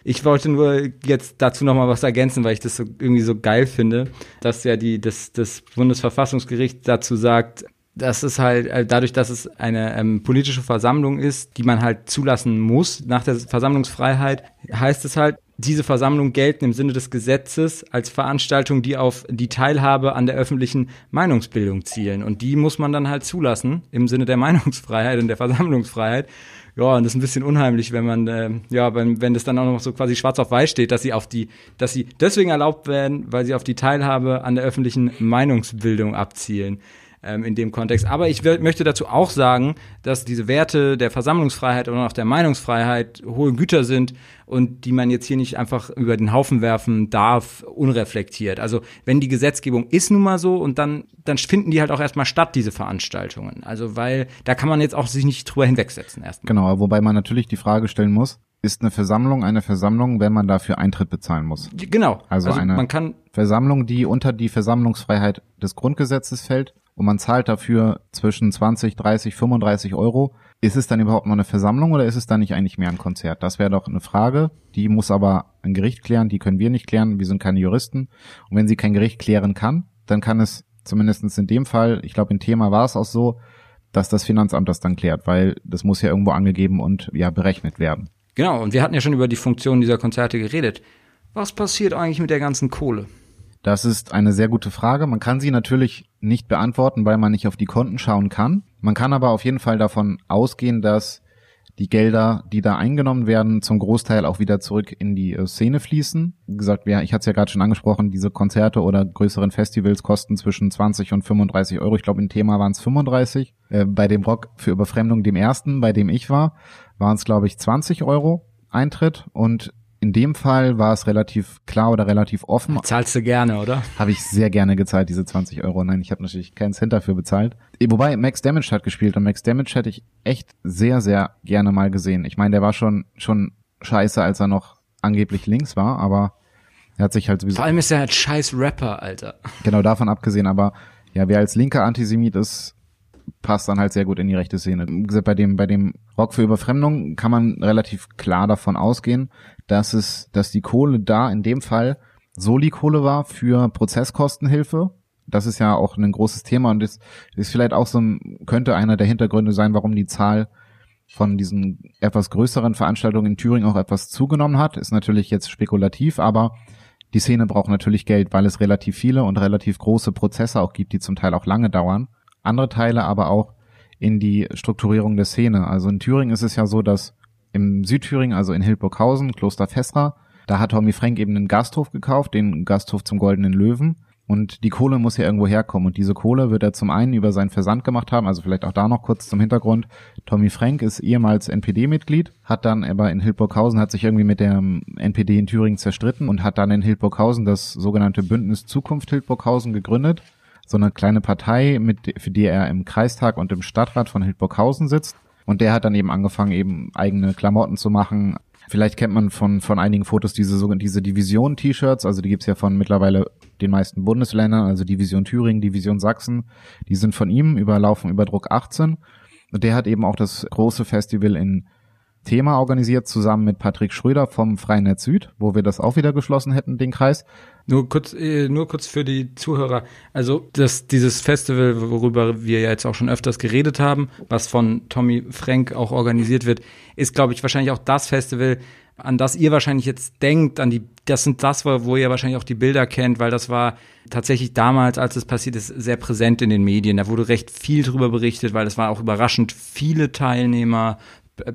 Ich wollte nur jetzt dazu noch mal was ergänzen, weil ich das so irgendwie so geil finde, dass ja die das das Bundesverfassungsgericht dazu sagt, dass es halt äh, dadurch, dass es eine ähm, politische Versammlung ist, die man halt zulassen muss nach der Versammlungsfreiheit, heißt es halt, diese Versammlungen gelten im Sinne des Gesetzes als Veranstaltung, die auf die Teilhabe an der öffentlichen Meinungsbildung zielen. Und die muss man dann halt zulassen im Sinne der Meinungsfreiheit und der Versammlungsfreiheit. Ja, und das ist ein bisschen unheimlich, wenn man, äh, ja, wenn, wenn das dann auch noch so quasi schwarz auf weiß steht, dass sie auf die, dass sie deswegen erlaubt werden, weil sie auf die Teilhabe an der öffentlichen Meinungsbildung abzielen ähm, in dem Kontext. Aber ich möchte dazu auch sagen, dass diese Werte der Versammlungsfreiheit und auch der Meinungsfreiheit hohe Güter sind und die man jetzt hier nicht einfach über den Haufen werfen darf, unreflektiert. Also wenn die Gesetzgebung ist nun mal so und dann, dann finden die halt auch erstmal statt, diese Veranstaltungen. Also weil da kann man jetzt auch sich nicht drüber hinwegsetzen erstmal. Genau, wobei man natürlich die Frage stellen muss, ist eine Versammlung eine Versammlung, wenn man dafür Eintritt bezahlen muss? Genau. Also, also eine Versammlung, die unter die Versammlungsfreiheit des Grundgesetzes fällt und man zahlt dafür zwischen 20, 30, 35 Euro, ist es dann überhaupt noch eine Versammlung oder ist es dann nicht eigentlich mehr ein Konzert? Das wäre doch eine Frage, die muss aber ein Gericht klären, die können wir nicht klären, wir sind keine Juristen. Und wenn sie kein Gericht klären kann, dann kann es zumindestens in dem Fall, ich glaube, im Thema war es auch so, dass das Finanzamt das dann klärt, weil das muss ja irgendwo angegeben und ja berechnet werden. Genau, und wir hatten ja schon über die Funktion dieser Konzerte geredet. Was passiert eigentlich mit der ganzen Kohle? Das ist eine sehr gute Frage. Man kann sie natürlich nicht beantworten, weil man nicht auf die Konten schauen kann. Man kann aber auf jeden Fall davon ausgehen, dass die Gelder, die da eingenommen werden, zum Großteil auch wieder zurück in die äh, Szene fließen. Wie gesagt, ja, ich hatte es ja gerade schon angesprochen, diese Konzerte oder größeren Festivals kosten zwischen 20 und 35 Euro. Ich glaube, im Thema waren es 35. Äh, bei dem Rock für Überfremdung, dem ersten, bei dem ich war, waren es, glaube ich, 20 Euro Eintritt und in dem Fall war es relativ klar oder relativ offen. Zahlst du gerne, oder? Habe ich sehr gerne gezahlt, diese 20 Euro. Nein, ich habe natürlich keinen Cent dafür bezahlt. Eh, wobei Max Damage hat gespielt und Max Damage hätte ich echt sehr, sehr gerne mal gesehen. Ich meine, der war schon, schon scheiße, als er noch angeblich links war, aber er hat sich halt sowieso. Vor allem ist er halt scheiß Rapper, Alter. Genau davon abgesehen, aber ja, wer als linker Antisemit ist, passt dann halt sehr gut in die rechte Szene. Bei dem, bei dem Rock für Überfremdung kann man relativ klar davon ausgehen, dass es, dass die Kohle da in dem Fall Soli-Kohle war für Prozesskostenhilfe. Das ist ja auch ein großes Thema und ist, ist vielleicht auch so ein, könnte einer der Hintergründe sein, warum die Zahl von diesen etwas größeren Veranstaltungen in Thüringen auch etwas zugenommen hat. Ist natürlich jetzt spekulativ, aber die Szene braucht natürlich Geld, weil es relativ viele und relativ große Prozesse auch gibt, die zum Teil auch lange dauern. Andere Teile aber auch in die Strukturierung der Szene. Also in Thüringen ist es ja so, dass im Südthüringen, also in Hildburghausen, Kloster Fessra, da hat Tommy Frank eben einen Gasthof gekauft, den Gasthof zum Goldenen Löwen. Und die Kohle muss ja irgendwo herkommen. Und diese Kohle wird er zum einen über seinen Versand gemacht haben, also vielleicht auch da noch kurz zum Hintergrund. Tommy Frank ist ehemals NPD-Mitglied, hat dann aber in Hildburghausen, hat sich irgendwie mit der NPD in Thüringen zerstritten und hat dann in Hildburghausen das sogenannte Bündnis Zukunft Hildburghausen gegründet. So eine kleine Partei, mit, für die er im Kreistag und im Stadtrat von Hildburghausen sitzt. Und der hat dann eben angefangen, eben eigene Klamotten zu machen. Vielleicht kennt man von, von einigen Fotos diese, diese Division-T-Shirts, also die gibt's ja von mittlerweile den meisten Bundesländern, also Division Thüringen, Division Sachsen. Die sind von ihm, überlaufen über Druck 18. Und der hat eben auch das große Festival in Thema organisiert, zusammen mit Patrick Schröder vom Freien Netz Süd, wo wir das auch wieder geschlossen hätten, den Kreis. Nur kurz, äh, nur kurz für die Zuhörer. Also, das, dieses Festival, worüber wir ja jetzt auch schon öfters geredet haben, was von Tommy Frank auch organisiert wird, ist, glaube ich, wahrscheinlich auch das Festival, an das ihr wahrscheinlich jetzt denkt, an die, das sind das, wo ihr wahrscheinlich auch die Bilder kennt, weil das war tatsächlich damals, als es passiert ist, sehr präsent in den Medien. Da wurde recht viel drüber berichtet, weil es war auch überraschend viele Teilnehmer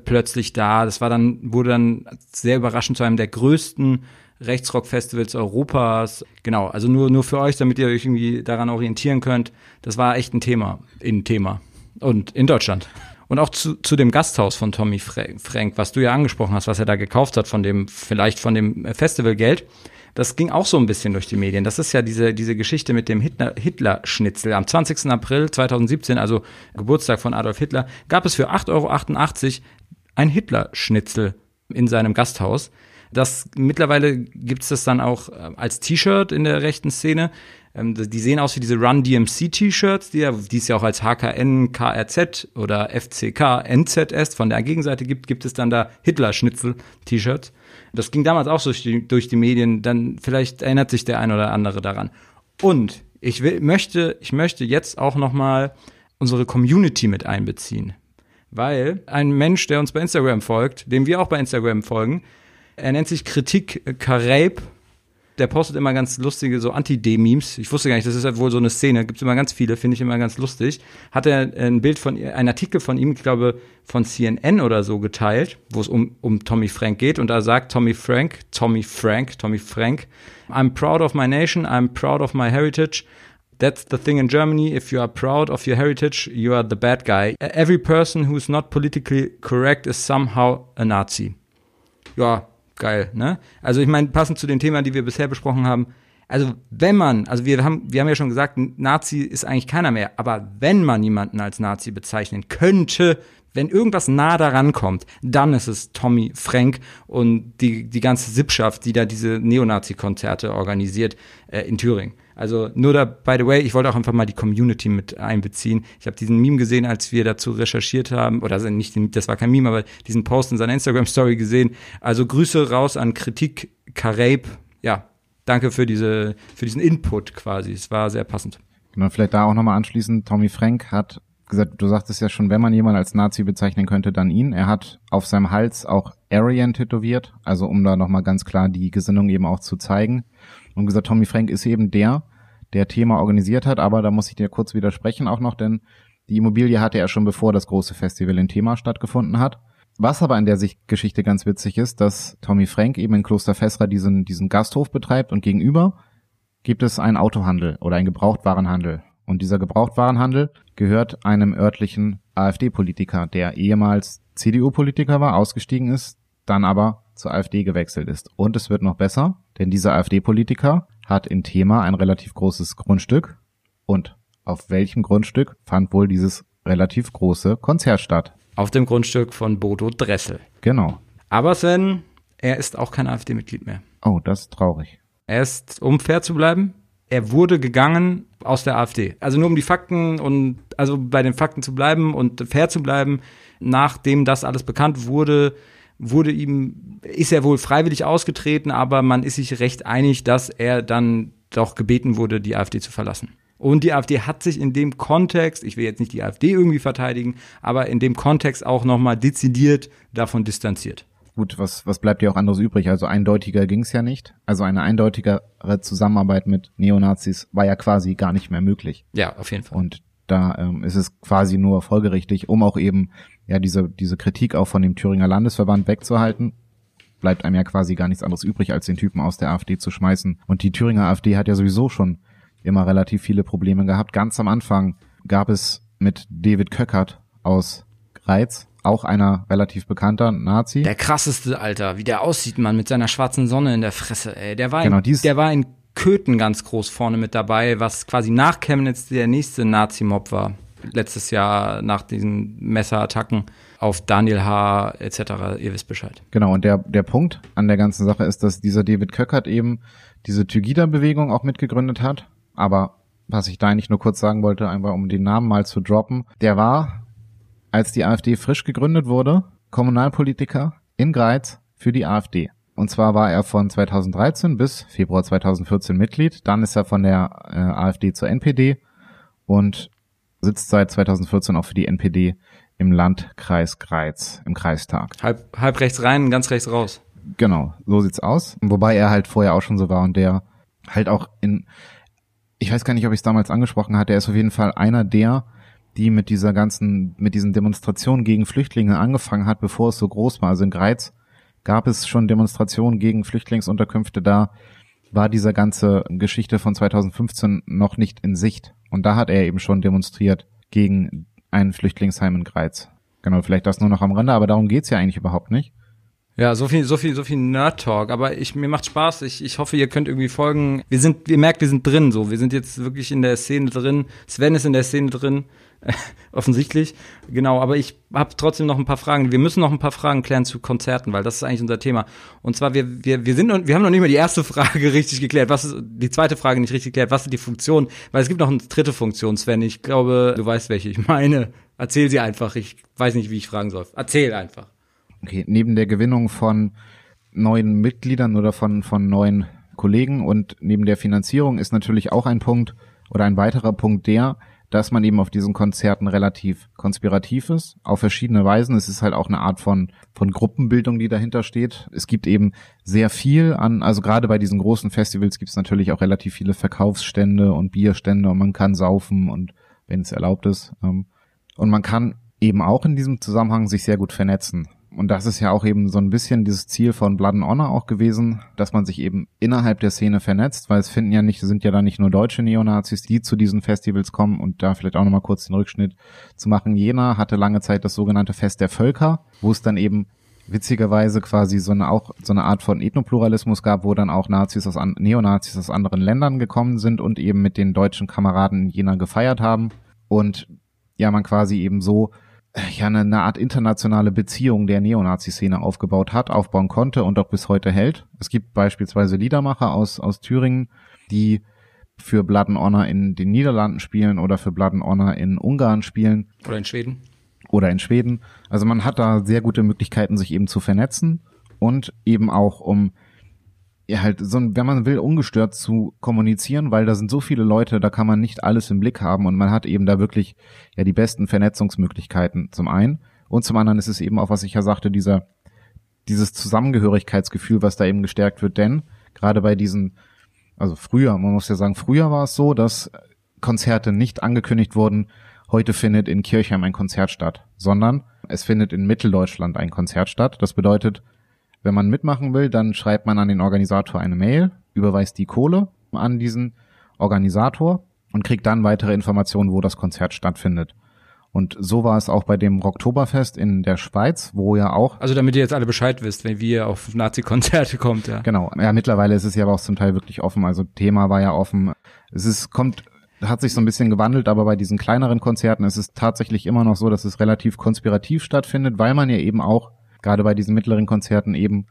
plötzlich da. Das war dann, wurde dann sehr überraschend zu einem der größten Rechtsrock-Festivals Europas. Genau, also nur, nur für euch, damit ihr euch irgendwie daran orientieren könnt. Das war echt ein Thema, ein Thema. Und in Deutschland. Und auch zu, zu dem Gasthaus von Tommy Frank, was du ja angesprochen hast, was er da gekauft hat von dem, vielleicht von dem Festivalgeld. Das ging auch so ein bisschen durch die Medien. Das ist ja diese, diese Geschichte mit dem Hitler-Schnitzel. Am 20. April 2017, also Geburtstag von Adolf Hitler, gab es für 8,88 Euro ein Hitler-Schnitzel in seinem Gasthaus. Das mittlerweile gibt es das dann auch äh, als T-Shirt in der rechten Szene. Ähm, die sehen aus wie diese Run DMC T-Shirts, die, die es ja auch als HKN, KRZ oder FCK, NZS von der Gegenseite gibt, gibt es dann da Hitler-Schnitzel T-Shirts. Das ging damals auch durch die, durch die Medien, dann vielleicht erinnert sich der ein oder andere daran. Und ich will, möchte, ich möchte jetzt auch nochmal unsere Community mit einbeziehen. Weil ein Mensch, der uns bei Instagram folgt, dem wir auch bei Instagram folgen, er nennt sich Kritik Kareib. Der postet immer ganz lustige so Anti-D-Memes. Ich wusste gar nicht, das ist ja wohl so eine Szene. Gibt es immer ganz viele, finde ich immer ganz lustig. Hat er ein Bild von, ein Artikel von ihm, ich glaube, von CNN oder so geteilt, wo es um, um Tommy Frank geht. Und da sagt Tommy Frank, Tommy Frank, Tommy Frank, I'm proud of my nation, I'm proud of my heritage. That's the thing in Germany. If you are proud of your heritage, you are the bad guy. Every person who's not politically correct is somehow a Nazi. Ja, geil, ne? Also ich meine, passend zu den Themen, die wir bisher besprochen haben, also wenn man, also wir haben, wir haben ja schon gesagt, Nazi ist eigentlich keiner mehr, aber wenn man jemanden als Nazi bezeichnen könnte, wenn irgendwas nah daran kommt, dann ist es Tommy Frank und die, die ganze Sippschaft, die da diese Neonazi-Konzerte organisiert äh, in Thüringen. Also nur da, by the way, ich wollte auch einfach mal die Community mit einbeziehen. Ich habe diesen Meme gesehen, als wir dazu recherchiert haben, oder also nicht, das war kein Meme, aber diesen Post in seiner Instagram-Story gesehen. Also Grüße raus an Kritik Kareib. Ja, danke für diese, für diesen Input quasi. Es war sehr passend. Genau, vielleicht da auch nochmal anschließend. Tommy Frank hat gesagt, du sagtest ja schon, wenn man jemanden als Nazi bezeichnen könnte, dann ihn. Er hat auf seinem Hals auch Aryan tätowiert, also um da nochmal ganz klar die Gesinnung eben auch zu zeigen. Und gesagt, Tommy Frank ist eben der, der Thema organisiert hat, aber da muss ich dir kurz widersprechen auch noch, denn die Immobilie hatte er schon bevor das große Festival in Thema stattgefunden hat. Was aber in der Sicht Geschichte ganz witzig ist, dass Tommy Frank eben in Kloster Fessra diesen, diesen Gasthof betreibt und gegenüber gibt es einen Autohandel oder einen Gebrauchtwarenhandel. Und dieser Gebrauchtwarenhandel gehört einem örtlichen AfD-Politiker, der ehemals CDU-Politiker war, ausgestiegen ist, dann aber zur AfD gewechselt ist. Und es wird noch besser, denn dieser AfD-Politiker hat in Thema ein relativ großes Grundstück. Und auf welchem Grundstück fand wohl dieses relativ große Konzert statt? Auf dem Grundstück von Bodo Dressel. Genau. Aber Sven, er ist auch kein AfD-Mitglied mehr. Oh, das ist traurig. Er ist, um fair zu bleiben, er wurde gegangen aus der AfD. Also nur um die Fakten und also bei den Fakten zu bleiben und fair zu bleiben, nachdem das alles bekannt wurde, wurde ihm, ist er wohl freiwillig ausgetreten, aber man ist sich recht einig, dass er dann doch gebeten wurde, die AfD zu verlassen. Und die AfD hat sich in dem Kontext, ich will jetzt nicht die AfD irgendwie verteidigen, aber in dem Kontext auch nochmal dezidiert davon distanziert. Gut, was, was bleibt dir auch anderes übrig? Also eindeutiger ging's ja nicht. Also eine eindeutigere Zusammenarbeit mit Neonazis war ja quasi gar nicht mehr möglich. Ja, auf jeden Fall. Und da ähm, ist es quasi nur folgerichtig, um auch eben ja diese, diese Kritik auch von dem Thüringer Landesverband wegzuhalten, bleibt einem ja quasi gar nichts anderes übrig, als den Typen aus der AfD zu schmeißen. Und die Thüringer AfD hat ja sowieso schon immer relativ viele Probleme gehabt. Ganz am Anfang gab es mit David Köckert aus Greiz, auch einer relativ bekannter Nazi. Der krasseste, Alter, wie der aussieht, man, mit seiner schwarzen Sonne in der Fresse, ey. Der war, genau, in, der war in Köthen ganz groß vorne mit dabei, was quasi nach Chemnitz der nächste Nazi-Mob war letztes Jahr nach diesen Messerattacken auf Daniel H. etc. Ihr wisst Bescheid. Genau, und der, der Punkt an der ganzen Sache ist, dass dieser David Köckert eben diese Tygida-Bewegung auch mitgegründet hat. Aber was ich da eigentlich nur kurz sagen wollte, einfach um den Namen mal zu droppen, der war, als die AfD frisch gegründet wurde, Kommunalpolitiker in Greiz für die AfD. Und zwar war er von 2013 bis Februar 2014 Mitglied. Dann ist er von der äh, AfD zur NPD und sitzt seit 2014 auch für die NPD im Landkreis Greiz, im Kreistag. Halb, halb rechts rein, ganz rechts raus. Genau, so sieht's aus. Wobei er halt vorher auch schon so war und der halt auch in, ich weiß gar nicht, ob ich es damals angesprochen hatte, er ist auf jeden Fall einer der, die mit dieser ganzen, mit diesen Demonstrationen gegen Flüchtlinge angefangen hat, bevor es so groß war. Also in Greiz gab es schon Demonstrationen gegen Flüchtlingsunterkünfte da, war diese ganze Geschichte von 2015 noch nicht in Sicht. Und da hat er eben schon demonstriert gegen ein Flüchtlingsheim in Greiz. Genau, vielleicht das nur noch am Rande, aber darum geht's ja eigentlich überhaupt nicht. Ja, so viel, so viel, so viel Nerd-Talk. Aber ich, mir macht Spaß. Ich, ich hoffe, ihr könnt irgendwie folgen. Wir sind, ihr merkt, wir sind drin, so. Wir sind jetzt wirklich in der Szene drin. Sven ist in der Szene drin. offensichtlich. Genau, aber ich habe trotzdem noch ein paar Fragen. Wir müssen noch ein paar Fragen klären zu Konzerten, weil das ist eigentlich unser Thema. Und zwar, wir, wir, wir sind wir haben noch nicht mal die erste Frage richtig geklärt. Was ist, die zweite Frage nicht richtig geklärt. Was ist die Funktion? Weil es gibt noch eine dritte Funktion, Sven. Ich glaube, du weißt, welche ich meine. Erzähl sie einfach. Ich weiß nicht, wie ich fragen soll. Erzähl einfach. Okay, neben der Gewinnung von neuen Mitgliedern oder von, von neuen Kollegen und neben der Finanzierung ist natürlich auch ein Punkt oder ein weiterer Punkt der, dass man eben auf diesen Konzerten relativ konspirativ ist, auf verschiedene Weisen. Es ist halt auch eine Art von, von Gruppenbildung, die dahinter steht. Es gibt eben sehr viel an, also gerade bei diesen großen Festivals gibt es natürlich auch relativ viele Verkaufsstände und Bierstände und man kann saufen und wenn es erlaubt ist. Ähm, und man kann eben auch in diesem Zusammenhang sich sehr gut vernetzen. Und das ist ja auch eben so ein bisschen dieses Ziel von Blood and Honor auch gewesen, dass man sich eben innerhalb der Szene vernetzt, weil es finden ja nicht, sind ja da nicht nur deutsche Neonazis, die zu diesen Festivals kommen und da vielleicht auch nochmal kurz den Rückschnitt zu machen. Jena hatte lange Zeit das sogenannte Fest der Völker, wo es dann eben witzigerweise quasi so eine auch so eine Art von Ethnopluralismus gab, wo dann auch Nazis aus Neonazis aus anderen Ländern gekommen sind und eben mit den deutschen Kameraden in Jena gefeiert haben und ja man quasi eben so ja eine, eine Art internationale Beziehung der Neonazi-Szene aufgebaut hat, aufbauen konnte und auch bis heute hält. Es gibt beispielsweise Liedermacher aus, aus Thüringen, die für Blood and Honor in den Niederlanden spielen oder für Blood and Honor in Ungarn spielen. Oder in Schweden. Oder in Schweden. Also man hat da sehr gute Möglichkeiten, sich eben zu vernetzen und eben auch um halt so, wenn man will, ungestört zu kommunizieren, weil da sind so viele Leute, da kann man nicht alles im Blick haben und man hat eben da wirklich ja die besten Vernetzungsmöglichkeiten zum einen und zum anderen ist es eben auch, was ich ja sagte, dieser dieses Zusammengehörigkeitsgefühl, was da eben gestärkt wird, denn gerade bei diesen, also früher, man muss ja sagen, früher war es so, dass Konzerte nicht angekündigt wurden, heute findet in Kirchheim ein Konzert statt, sondern es findet in Mitteldeutschland ein Konzert statt. Das bedeutet, wenn man mitmachen will, dann schreibt man an den Organisator eine Mail, überweist die Kohle an diesen Organisator und kriegt dann weitere Informationen, wo das Konzert stattfindet. Und so war es auch bei dem Rocktoberfest in der Schweiz, wo ja auch. Also damit ihr jetzt alle Bescheid wisst, wenn wir auf Nazi-Konzerte kommt, ja. Genau. Ja, mittlerweile ist es ja aber auch zum Teil wirklich offen. Also Thema war ja offen. Es ist, kommt, hat sich so ein bisschen gewandelt, aber bei diesen kleineren Konzerten ist es tatsächlich immer noch so, dass es relativ konspirativ stattfindet, weil man ja eben auch gerade bei diesen mittleren Konzerten eben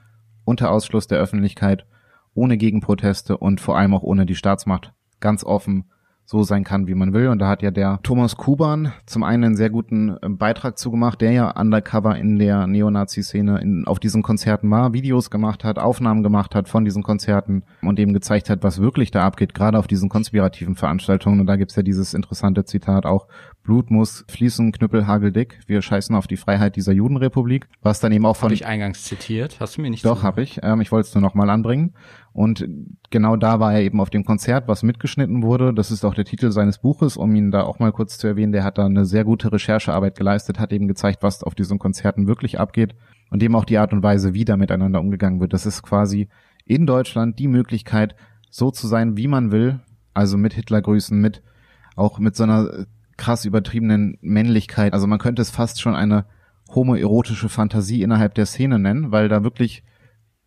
unter Ausschluss der Öffentlichkeit, ohne Gegenproteste und vor allem auch ohne die Staatsmacht. Ganz offen so sein kann, wie man will. Und da hat ja der Thomas Kuban zum einen einen sehr guten ähm, Beitrag zugemacht, der ja undercover in der Neonazi-Szene auf diesen Konzerten war, Videos gemacht hat, Aufnahmen gemacht hat von diesen Konzerten und eben gezeigt hat, was wirklich da abgeht, gerade auf diesen konspirativen Veranstaltungen. Und da gibt's ja dieses interessante Zitat auch, Blut muss fließen, Knüppel hageldick, wir scheißen auf die Freiheit dieser Judenrepublik, was dann eben auch von... Habe ich eingangs zitiert, hast du mir nicht Doch, habe ich. Ähm, ich wollte es nur nochmal anbringen. Und genau da war er eben auf dem Konzert, was mitgeschnitten wurde. Das ist auch der Titel seines Buches, um ihn da auch mal kurz zu erwähnen. Der hat da eine sehr gute Recherchearbeit geleistet, hat eben gezeigt, was auf diesen Konzerten wirklich abgeht und eben auch die Art und Weise, wie da miteinander umgegangen wird. Das ist quasi in Deutschland die Möglichkeit, so zu sein, wie man will. Also mit Hitlergrüßen, mit auch mit so einer krass übertriebenen Männlichkeit. Also man könnte es fast schon eine homoerotische Fantasie innerhalb der Szene nennen, weil da wirklich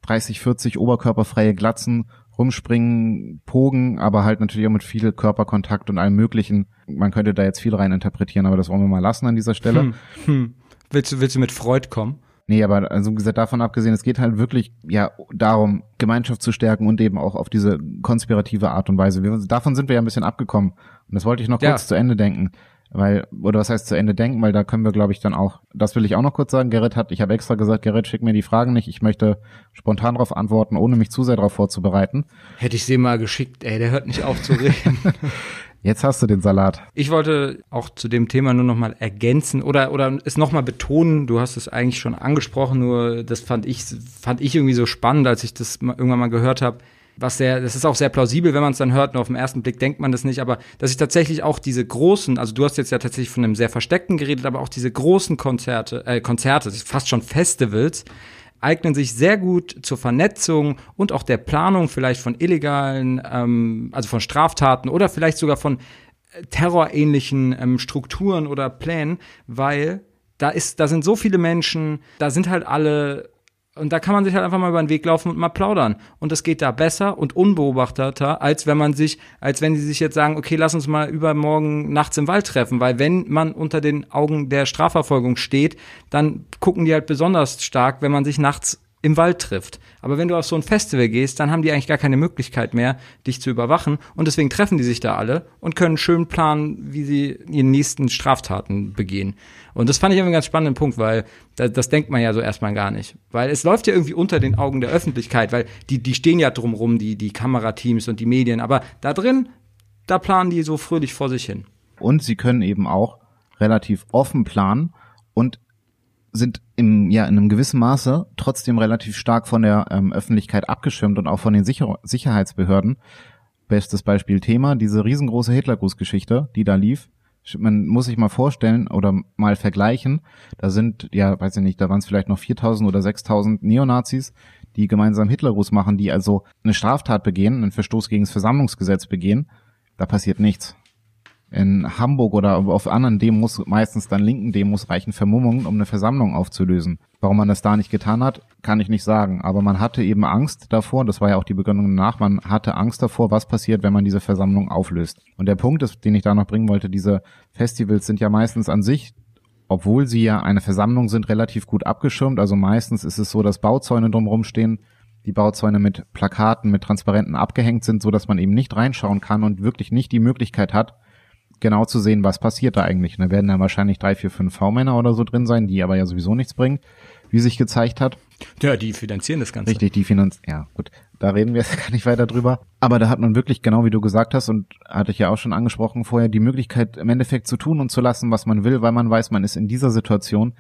30, 40 oberkörperfreie Glatzen rumspringen, pogen, aber halt natürlich auch mit viel Körperkontakt und allem möglichen. Man könnte da jetzt viel rein interpretieren, aber das wollen wir mal lassen an dieser Stelle. Hm, hm. Willst du, willst du mit Freud kommen? Nee, aber also gesagt, davon abgesehen, es geht halt wirklich ja darum, Gemeinschaft zu stärken und eben auch auf diese konspirative Art und Weise. Wir, davon sind wir ja ein bisschen abgekommen. Und das wollte ich noch kurz ja. zu Ende denken. Weil, oder was heißt zu Ende denken, weil da können wir, glaube ich, dann auch, das will ich auch noch kurz sagen, Gerrit hat, ich habe extra gesagt, Gerrit, schick mir die Fragen nicht, ich möchte spontan darauf antworten, ohne mich zu sehr darauf vorzubereiten. Hätte ich sie mal geschickt, ey, der hört nicht auf zu reden. Jetzt hast du den Salat. Ich wollte auch zu dem Thema nur noch mal ergänzen oder oder es noch mal betonen. Du hast es eigentlich schon angesprochen, nur das fand ich fand ich irgendwie so spannend, als ich das irgendwann mal gehört habe was sehr, das ist auch sehr plausibel, wenn man es dann hört, nur auf den ersten Blick denkt man das nicht, aber dass ich tatsächlich auch diese großen, also du hast jetzt ja tatsächlich von einem sehr versteckten geredet, aber auch diese großen Konzerte, äh, Konzerte, fast schon Festivals, eignen sich sehr gut zur Vernetzung und auch der Planung vielleicht von illegalen, ähm, also von Straftaten oder vielleicht sogar von äh, terrorähnlichen ähm, Strukturen oder Plänen, weil da ist, da sind so viele Menschen, da sind halt alle und da kann man sich halt einfach mal über den Weg laufen und mal plaudern. Und das geht da besser und unbeobachteter, als wenn man sich, als wenn sie sich jetzt sagen, okay, lass uns mal übermorgen nachts im Wald treffen. Weil wenn man unter den Augen der Strafverfolgung steht, dann gucken die halt besonders stark, wenn man sich nachts im Wald trifft. Aber wenn du auf so ein Festival gehst, dann haben die eigentlich gar keine Möglichkeit mehr, dich zu überwachen. Und deswegen treffen die sich da alle und können schön planen, wie sie ihre nächsten Straftaten begehen. Und das fand ich einen ganz spannenden Punkt, weil das, das denkt man ja so erstmal gar nicht. Weil es läuft ja irgendwie unter den Augen der Öffentlichkeit, weil die, die stehen ja drumrum, die, die Kamerateams und die Medien. Aber da drin, da planen die so fröhlich vor sich hin. Und sie können eben auch relativ offen planen und sind im, ja, in einem gewissen Maße trotzdem relativ stark von der ähm, Öffentlichkeit abgeschirmt und auch von den Sicher Sicherheitsbehörden. Bestes Beispiel Thema, diese riesengroße Hitlergrußgeschichte, die da lief. Man muss sich mal vorstellen oder mal vergleichen. Da sind, ja, weiß ich nicht, da waren es vielleicht noch 4000 oder 6000 Neonazis, die gemeinsam Hitlergruß machen, die also eine Straftat begehen, einen Verstoß gegen das Versammlungsgesetz begehen. Da passiert nichts in Hamburg oder auf anderen Demos, meistens dann linken Demos, reichen Vermummungen, um eine Versammlung aufzulösen. Warum man das da nicht getan hat, kann ich nicht sagen. Aber man hatte eben Angst davor, das war ja auch die Begründung danach, man hatte Angst davor, was passiert, wenn man diese Versammlung auflöst. Und der Punkt ist, den ich da noch bringen wollte, diese Festivals sind ja meistens an sich obwohl sie ja eine Versammlung sind, relativ gut abgeschirmt. Also meistens ist es so, dass Bauzäune drumherum stehen, die Bauzäune mit Plakaten, mit Transparenten abgehängt sind, so dass man eben nicht reinschauen kann und wirklich nicht die Möglichkeit hat, genau zu sehen, was passiert da eigentlich. Da werden dann wahrscheinlich drei, vier, fünf V-Männer oder so drin sein, die aber ja sowieso nichts bringen, wie sich gezeigt hat. Ja, die finanzieren das Ganze. Richtig, die finanzieren, ja gut, da reden wir jetzt gar nicht weiter drüber. Aber da hat man wirklich, genau wie du gesagt hast und hatte ich ja auch schon angesprochen vorher, die Möglichkeit im Endeffekt zu tun und zu lassen, was man will, weil man weiß, man ist in dieser Situation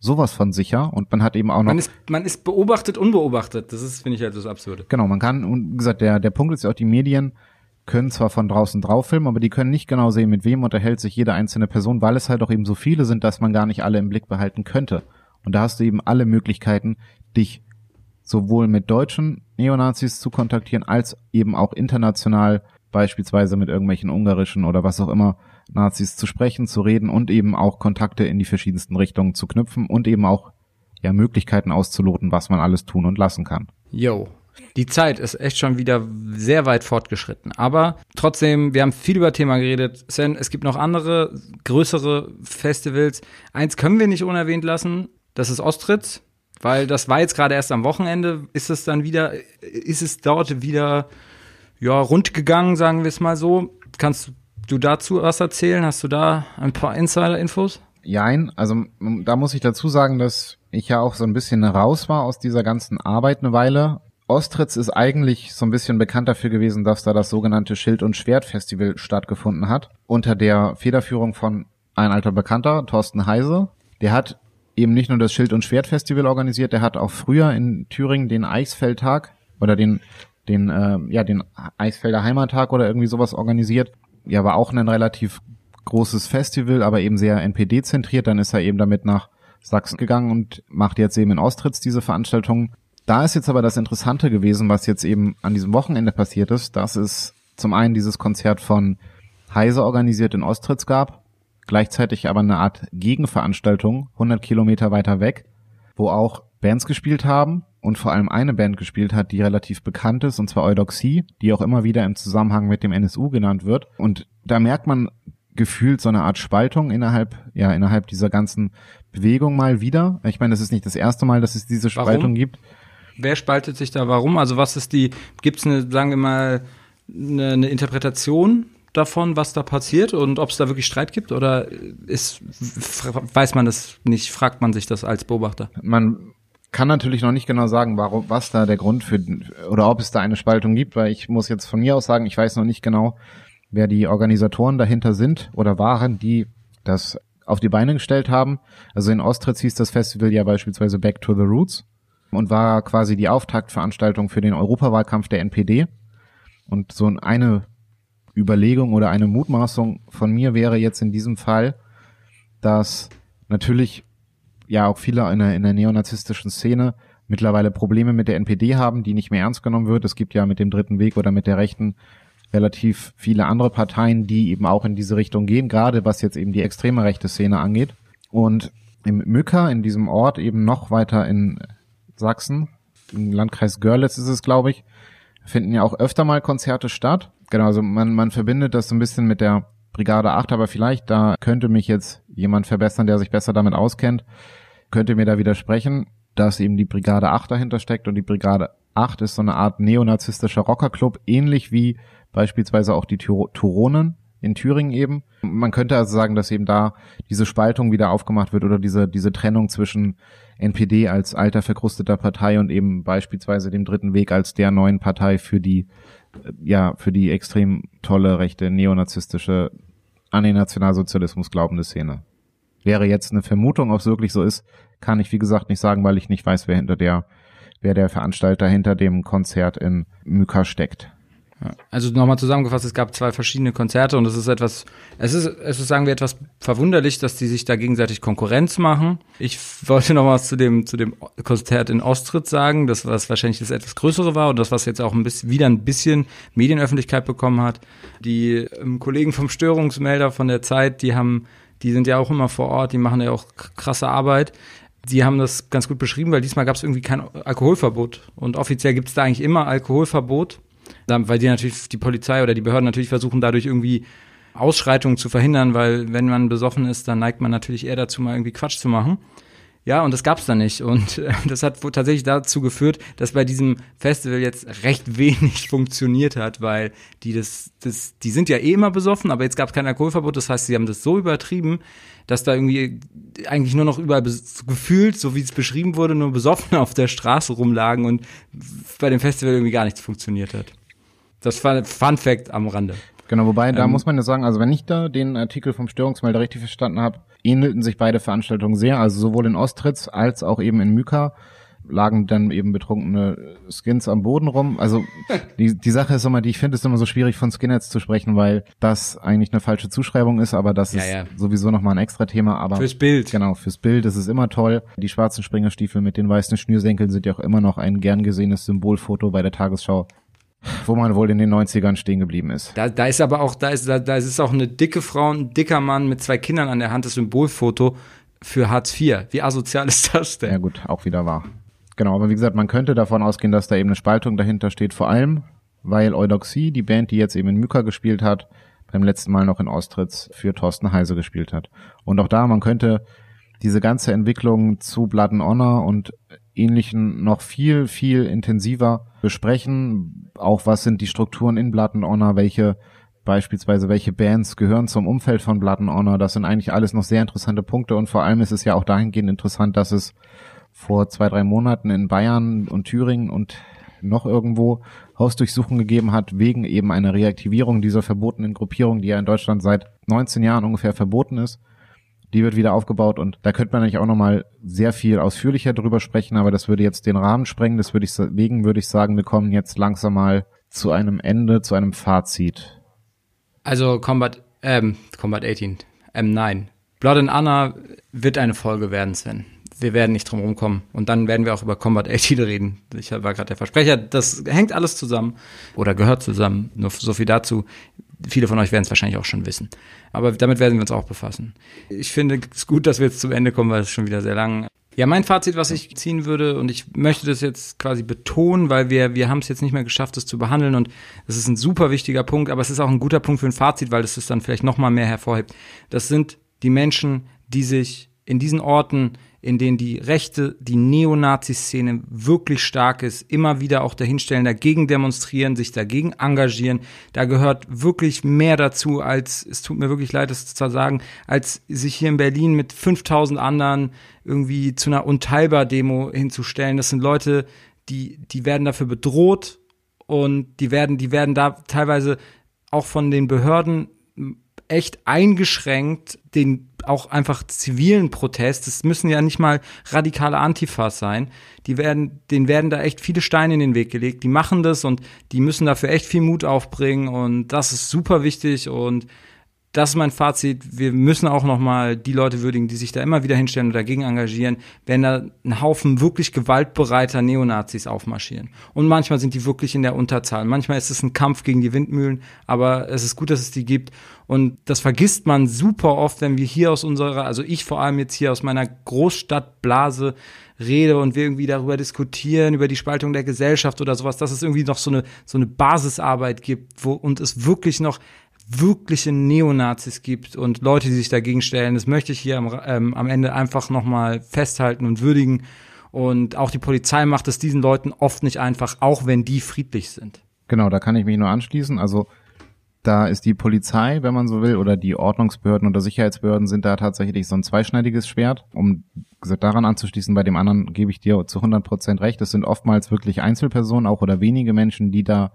sowas von sicher und man hat eben auch noch. Man ist, man ist beobachtet, unbeobachtet. Das ist, finde ich, halt das Absurde. Genau, man kann, und wie gesagt, der, der Punkt ist ja auch, die Medien können zwar von draußen drauf filmen, aber die können nicht genau sehen, mit wem unterhält sich jede einzelne Person, weil es halt auch eben so viele sind, dass man gar nicht alle im Blick behalten könnte. Und da hast du eben alle Möglichkeiten, dich sowohl mit deutschen Neonazis zu kontaktieren, als eben auch international, beispielsweise mit irgendwelchen ungarischen oder was auch immer Nazis zu sprechen, zu reden und eben auch Kontakte in die verschiedensten Richtungen zu knüpfen und eben auch ja Möglichkeiten auszuloten, was man alles tun und lassen kann. Yo, die Zeit ist echt schon wieder sehr weit fortgeschritten. Aber trotzdem, wir haben viel über Thema geredet. Sven, es gibt noch andere, größere Festivals. Eins können wir nicht unerwähnt lassen. Das ist Ostritz. Weil das war jetzt gerade erst am Wochenende. Ist es dann wieder, ist es dort wieder, ja, rund gegangen, sagen wir es mal so. Kannst du dazu was erzählen? Hast du da ein paar Insider-Infos? Jein, also da muss ich dazu sagen, dass ich ja auch so ein bisschen raus war aus dieser ganzen Arbeit eine Weile Ostritz ist eigentlich so ein bisschen bekannt dafür gewesen, dass da das sogenannte Schild- und Schwert-Festival stattgefunden hat. Unter der Federführung von ein alter Bekannter, Thorsten Heise. Der hat eben nicht nur das Schild- und Schwert-Festival organisiert, der hat auch früher in Thüringen den Eichsfeldtag oder den, den, äh, ja, den Eisfelder Heimattag oder irgendwie sowas organisiert. Ja, war auch ein relativ großes Festival, aber eben sehr NPD-zentriert. Dann ist er eben damit nach Sachsen gegangen und macht jetzt eben in Ostritz diese Veranstaltung. Da ist jetzt aber das Interessante gewesen, was jetzt eben an diesem Wochenende passiert ist, dass es zum einen dieses Konzert von Heise organisiert in Ostritz gab, gleichzeitig aber eine Art Gegenveranstaltung 100 Kilometer weiter weg, wo auch Bands gespielt haben und vor allem eine Band gespielt hat, die relativ bekannt ist, und zwar Eudoxie, die auch immer wieder im Zusammenhang mit dem NSU genannt wird. Und da merkt man gefühlt so eine Art Spaltung innerhalb, ja, innerhalb dieser ganzen Bewegung mal wieder. Ich meine, das ist nicht das erste Mal, dass es diese Spaltung Warum? gibt. Wer spaltet sich da warum? Also was ist die, gibt es eine, sagen wir mal, eine, eine Interpretation davon, was da passiert und ob es da wirklich Streit gibt oder ist, weiß man das nicht, fragt man sich das als Beobachter? Man kann natürlich noch nicht genau sagen, warum, was da der Grund für, oder ob es da eine Spaltung gibt, weil ich muss jetzt von mir aus sagen, ich weiß noch nicht genau, wer die Organisatoren dahinter sind oder waren, die das auf die Beine gestellt haben. Also in Ostritz hieß das Festival ja beispielsweise Back to the Roots und war quasi die Auftaktveranstaltung für den Europawahlkampf der NPD. Und so eine Überlegung oder eine Mutmaßung von mir wäre jetzt in diesem Fall, dass natürlich ja auch viele in der, in der neonazistischen Szene mittlerweile Probleme mit der NPD haben, die nicht mehr ernst genommen wird. Es gibt ja mit dem dritten Weg oder mit der Rechten relativ viele andere Parteien, die eben auch in diese Richtung gehen, gerade was jetzt eben die extreme rechte Szene angeht. Und im Mücker, in diesem Ort, eben noch weiter in Sachsen, im Landkreis Görlitz ist es, glaube ich, finden ja auch öfter mal Konzerte statt. Genau, also man, man verbindet das so ein bisschen mit der Brigade 8, aber vielleicht, da könnte mich jetzt jemand verbessern, der sich besser damit auskennt, könnte mir da widersprechen, dass eben die Brigade 8 dahinter steckt und die Brigade 8 ist so eine Art neonazistischer Rockerclub, ähnlich wie beispielsweise auch die Turonen in Thüringen eben. Man könnte also sagen, dass eben da diese Spaltung wieder aufgemacht wird oder diese, diese Trennung zwischen NPD als alter verkrusteter Partei und eben beispielsweise dem dritten Weg als der neuen Partei für die, ja, für die extrem tolle rechte neonazistische, an den Nationalsozialismus glaubende Szene. Wäre jetzt eine Vermutung, ob es wirklich so ist, kann ich wie gesagt nicht sagen, weil ich nicht weiß, wer hinter der, wer der Veranstalter hinter dem Konzert in Myka steckt. Also nochmal zusammengefasst, es gab zwei verschiedene Konzerte und es ist etwas, es ist, es ist, sagen wir, etwas verwunderlich, dass die sich da gegenseitig Konkurrenz machen. Ich wollte noch was zu dem, zu dem Konzert in Ostritz sagen, das was wahrscheinlich das etwas größere war und das, was jetzt auch ein bisschen, wieder ein bisschen Medienöffentlichkeit bekommen hat. Die ähm, Kollegen vom Störungsmelder von der Zeit, die haben, die sind ja auch immer vor Ort, die machen ja auch krasse Arbeit. Die haben das ganz gut beschrieben, weil diesmal gab es irgendwie kein Alkoholverbot. Und offiziell gibt es da eigentlich immer Alkoholverbot weil die natürlich, die Polizei oder die Behörden natürlich versuchen, dadurch irgendwie Ausschreitungen zu verhindern, weil wenn man besoffen ist, dann neigt man natürlich eher dazu, mal irgendwie Quatsch zu machen. Ja, und das gab's da nicht. Und äh, das hat tatsächlich dazu geführt, dass bei diesem Festival jetzt recht wenig funktioniert hat, weil die das, das, die sind ja eh immer besoffen, aber jetzt gab's kein Alkoholverbot. Das heißt, sie haben das so übertrieben, dass da irgendwie eigentlich nur noch überall gefühlt, so wie es beschrieben wurde, nur besoffen auf der Straße rumlagen und bei dem Festival irgendwie gar nichts funktioniert hat. Das war Fun Fact am Rande. Genau, wobei, da ähm, muss man ja sagen, also wenn ich da den Artikel vom Störungsmelder richtig verstanden habe, ähnelten sich beide Veranstaltungen sehr, also sowohl in Ostritz als auch eben in Myka lagen dann eben betrunkene Skins am Boden rum. Also die, die Sache ist immer, die ich finde, ist immer so schwierig von Skinheads zu sprechen, weil das eigentlich eine falsche Zuschreibung ist, aber das ja, ist ja. sowieso nochmal ein extra Thema. Aber fürs Bild. Genau, fürs Bild ist es immer toll. Die schwarzen Springerstiefel mit den weißen Schnürsenkeln sind ja auch immer noch ein gern gesehenes Symbolfoto bei der Tagesschau wo man wohl in den 90ern stehen geblieben ist. Da, da ist aber auch, da ist, da, da ist auch eine dicke Frau, ein dicker Mann mit zwei Kindern an der Hand, das Symbolfoto für Hartz IV. Wie asozial ist das denn? Ja gut, auch wieder wahr. Genau, aber wie gesagt, man könnte davon ausgehen, dass da eben eine Spaltung dahinter steht, vor allem, weil Eudoxie, die Band, die jetzt eben in Myka gespielt hat, beim letzten Mal noch in Austritz für Thorsten Heise gespielt hat. Und auch da, man könnte diese ganze Entwicklung zu Blood and Honor und ähnlichen noch viel, viel intensiver besprechen. Auch was sind die Strukturen in Blood and Honor, welche beispielsweise welche Bands gehören zum Umfeld von Blood and Honor. Das sind eigentlich alles noch sehr interessante Punkte und vor allem ist es ja auch dahingehend interessant, dass es vor zwei, drei Monaten in Bayern und Thüringen und noch irgendwo Hausdurchsuchungen gegeben hat, wegen eben einer Reaktivierung dieser verbotenen Gruppierung, die ja in Deutschland seit 19 Jahren ungefähr verboten ist die wird wieder aufgebaut und da könnte man eigentlich auch nochmal sehr viel ausführlicher drüber sprechen, aber das würde jetzt den Rahmen sprengen. Das würde ich, wegen würde ich sagen, wir kommen jetzt langsam mal zu einem Ende, zu einem Fazit. Also Combat, ähm, Combat 18, ähm, nein. Blood and Anna wird eine Folge werden, Sven. Wir werden nicht drum rumkommen. Und dann werden wir auch über Combat 18 reden. Ich war gerade der Versprecher. Das hängt alles zusammen oder gehört zusammen. Nur so viel dazu. Viele von euch werden es wahrscheinlich auch schon wissen. Aber damit werden wir uns auch befassen. Ich finde es gut, dass wir jetzt zum Ende kommen, weil es schon wieder sehr lang. Ja, mein Fazit, was ich ziehen würde, und ich möchte das jetzt quasi betonen, weil wir, wir haben es jetzt nicht mehr geschafft, das zu behandeln, und das ist ein super wichtiger Punkt, aber es ist auch ein guter Punkt für ein Fazit, weil es es dann vielleicht nochmal mehr hervorhebt. Das sind die Menschen, die sich in diesen Orten in denen die Rechte, die Neonazi-Szene wirklich stark ist, immer wieder auch dahinstellen, dagegen demonstrieren, sich dagegen engagieren. Da gehört wirklich mehr dazu, als, es tut mir wirklich leid, das zu sagen, als sich hier in Berlin mit 5000 anderen irgendwie zu einer Unteilbar-Demo hinzustellen. Das sind Leute, die, die werden dafür bedroht und die werden, die werden da teilweise auch von den Behörden echt eingeschränkt, den auch einfach zivilen Protest, es müssen ja nicht mal radikale Antifas sein, die werden, denen werden da echt viele Steine in den Weg gelegt, die machen das und die müssen dafür echt viel Mut aufbringen und das ist super wichtig und das ist mein Fazit. Wir müssen auch nochmal die Leute würdigen, die sich da immer wieder hinstellen und dagegen engagieren, wenn da ein Haufen wirklich gewaltbereiter Neonazis aufmarschieren. Und manchmal sind die wirklich in der Unterzahl. Manchmal ist es ein Kampf gegen die Windmühlen, aber es ist gut, dass es die gibt. Und das vergisst man super oft, wenn wir hier aus unserer, also ich vor allem jetzt hier aus meiner Großstadtblase rede und wir irgendwie darüber diskutieren, über die Spaltung der Gesellschaft oder sowas, dass es irgendwie noch so eine, so eine Basisarbeit gibt, wo, und es wirklich noch wirkliche Neonazis gibt und Leute, die sich dagegen stellen. Das möchte ich hier am, ähm, am Ende einfach nochmal festhalten und würdigen. Und auch die Polizei macht es diesen Leuten oft nicht einfach, auch wenn die friedlich sind. Genau, da kann ich mich nur anschließen. Also da ist die Polizei, wenn man so will, oder die Ordnungsbehörden oder Sicherheitsbehörden sind da tatsächlich so ein zweischneidiges Schwert. Um daran anzuschließen, bei dem anderen gebe ich dir zu 100 Prozent recht. Es sind oftmals wirklich Einzelpersonen auch oder wenige Menschen, die da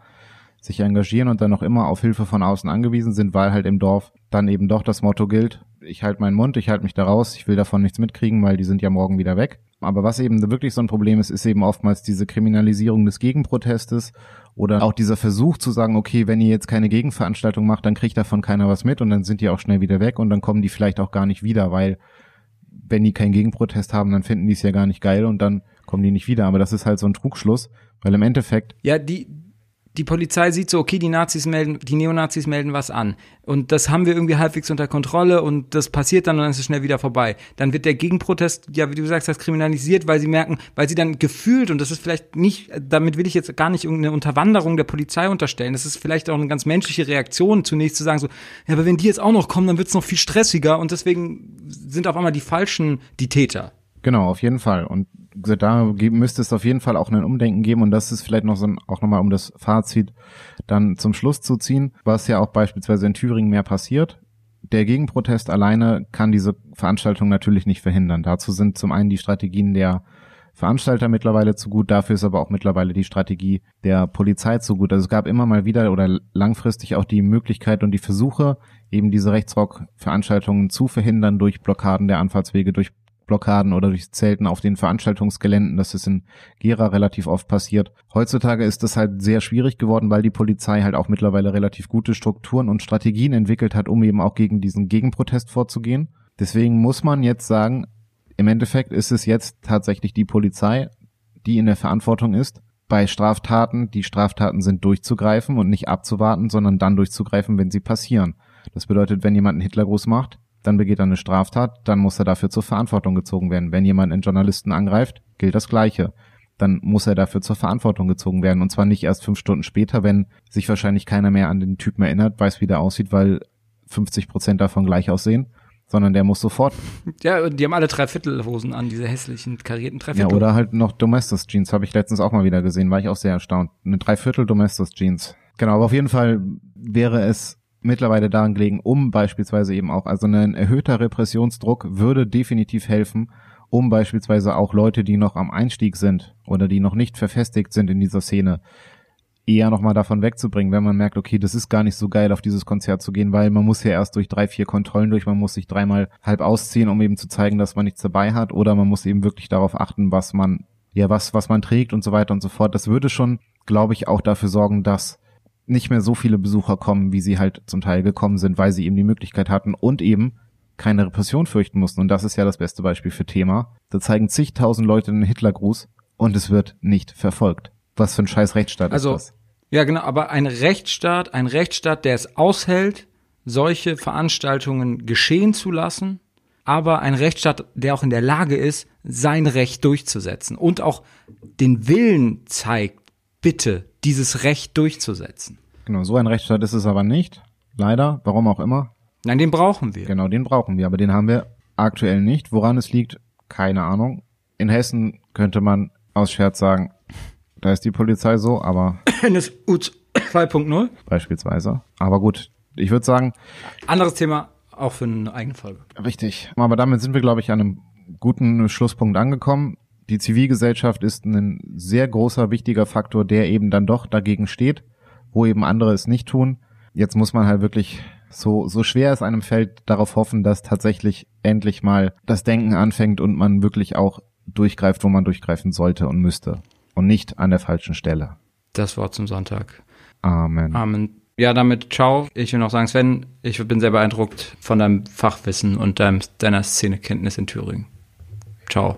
sich engagieren und dann noch immer auf Hilfe von außen angewiesen sind, weil halt im Dorf dann eben doch das Motto gilt, ich halte meinen Mund, ich halte mich da raus, ich will davon nichts mitkriegen, weil die sind ja morgen wieder weg. Aber was eben wirklich so ein Problem ist, ist eben oftmals diese Kriminalisierung des Gegenprotestes oder auch dieser Versuch zu sagen, okay, wenn ihr jetzt keine Gegenveranstaltung macht, dann kriegt davon keiner was mit und dann sind die auch schnell wieder weg und dann kommen die vielleicht auch gar nicht wieder, weil wenn die keinen Gegenprotest haben, dann finden die es ja gar nicht geil und dann kommen die nicht wieder. Aber das ist halt so ein Trugschluss, weil im Endeffekt. Ja, die, die Polizei sieht so, okay, die Nazis melden, die Neonazis melden was an. Und das haben wir irgendwie halbwegs unter Kontrolle und das passiert dann und dann ist es schnell wieder vorbei. Dann wird der Gegenprotest, ja, wie du sagst, das kriminalisiert, weil sie merken, weil sie dann gefühlt, und das ist vielleicht nicht, damit will ich jetzt gar nicht irgendeine Unterwanderung der Polizei unterstellen. Das ist vielleicht auch eine ganz menschliche Reaktion, zunächst zu sagen so, ja, aber wenn die jetzt auch noch kommen, dann wird es noch viel stressiger und deswegen sind auf einmal die Falschen die Täter. Genau, auf jeden Fall. Und da müsste es auf jeden Fall auch ein Umdenken geben und das ist vielleicht noch so ein, auch nochmal um das Fazit dann zum Schluss zu ziehen, was ja auch beispielsweise in Thüringen mehr passiert. Der Gegenprotest alleine kann diese Veranstaltung natürlich nicht verhindern. Dazu sind zum einen die Strategien der Veranstalter mittlerweile zu gut, dafür ist aber auch mittlerweile die Strategie der Polizei zu gut. Also es gab immer mal wieder oder langfristig auch die Möglichkeit und die Versuche, eben diese Rechtsrock-Veranstaltungen zu verhindern durch Blockaden der Anfahrtswege, durch Blockaden oder durch Zelten auf den Veranstaltungsgeländen. Das ist in Gera relativ oft passiert. Heutzutage ist das halt sehr schwierig geworden, weil die Polizei halt auch mittlerweile relativ gute Strukturen und Strategien entwickelt hat, um eben auch gegen diesen Gegenprotest vorzugehen. Deswegen muss man jetzt sagen, im Endeffekt ist es jetzt tatsächlich die Polizei, die in der Verantwortung ist, bei Straftaten, die Straftaten sind durchzugreifen und nicht abzuwarten, sondern dann durchzugreifen, wenn sie passieren. Das bedeutet, wenn jemand einen Hitlergruß macht, dann begeht er eine Straftat, dann muss er dafür zur Verantwortung gezogen werden. Wenn jemand einen Journalisten angreift, gilt das Gleiche. Dann muss er dafür zur Verantwortung gezogen werden. Und zwar nicht erst fünf Stunden später, wenn sich wahrscheinlich keiner mehr an den Typen erinnert, weiß, wie der aussieht, weil 50 Prozent davon gleich aussehen, sondern der muss sofort. Ja, die haben alle Dreiviertelhosen an, diese hässlichen karierten Dreiviertel. Ja, oder halt noch Domestos Jeans, habe ich letztens auch mal wieder gesehen, war ich auch sehr erstaunt. Eine Dreiviertel Domestos Jeans. Genau, aber auf jeden Fall wäre es mittlerweile daran gelegen, um beispielsweise eben auch, also ein erhöhter Repressionsdruck würde definitiv helfen, um beispielsweise auch Leute, die noch am Einstieg sind oder die noch nicht verfestigt sind in dieser Szene, eher nochmal davon wegzubringen, wenn man merkt, okay, das ist gar nicht so geil, auf dieses Konzert zu gehen, weil man muss ja erst durch drei, vier Kontrollen durch, man muss sich dreimal halb ausziehen, um eben zu zeigen, dass man nichts dabei hat, oder man muss eben wirklich darauf achten, was man, ja, was, was man trägt und so weiter und so fort. Das würde schon, glaube ich, auch dafür sorgen, dass nicht mehr so viele Besucher kommen, wie sie halt zum Teil gekommen sind, weil sie eben die Möglichkeit hatten und eben keine Repression fürchten mussten. Und das ist ja das beste Beispiel für Thema. Da zeigen zigtausend Leute einen Hitlergruß und es wird nicht verfolgt. Was für ein scheiß Rechtsstaat also, ist das? Ja, genau, aber ein Rechtsstaat, ein Rechtsstaat, der es aushält, solche Veranstaltungen geschehen zu lassen, aber ein Rechtsstaat, der auch in der Lage ist, sein Recht durchzusetzen und auch den Willen zeigt, bitte dieses Recht durchzusetzen. Genau, so ein Rechtsstaat ist es aber nicht. Leider, warum auch immer. Nein, den brauchen wir. Genau, den brauchen wir, aber den haben wir aktuell nicht. Woran es liegt, keine Ahnung. In Hessen könnte man aus Scherz sagen, da ist die Polizei so, aber. NSU 2.0. Beispielsweise. Aber gut, ich würde sagen. Anderes Thema, auch für eine eigene Folge. Richtig. Aber damit sind wir, glaube ich, an einem guten Schlusspunkt angekommen die Zivilgesellschaft ist ein sehr großer, wichtiger Faktor, der eben dann doch dagegen steht, wo eben andere es nicht tun. Jetzt muss man halt wirklich so, so schwer es einem fällt, darauf hoffen, dass tatsächlich endlich mal das Denken anfängt und man wirklich auch durchgreift, wo man durchgreifen sollte und müsste. Und nicht an der falschen Stelle. Das Wort zum Sonntag. Amen. Amen. Ja, damit ciao. Ich will noch sagen, Sven, ich bin sehr beeindruckt von deinem Fachwissen und deinem, deiner Szenekenntnis in Thüringen. Ciao.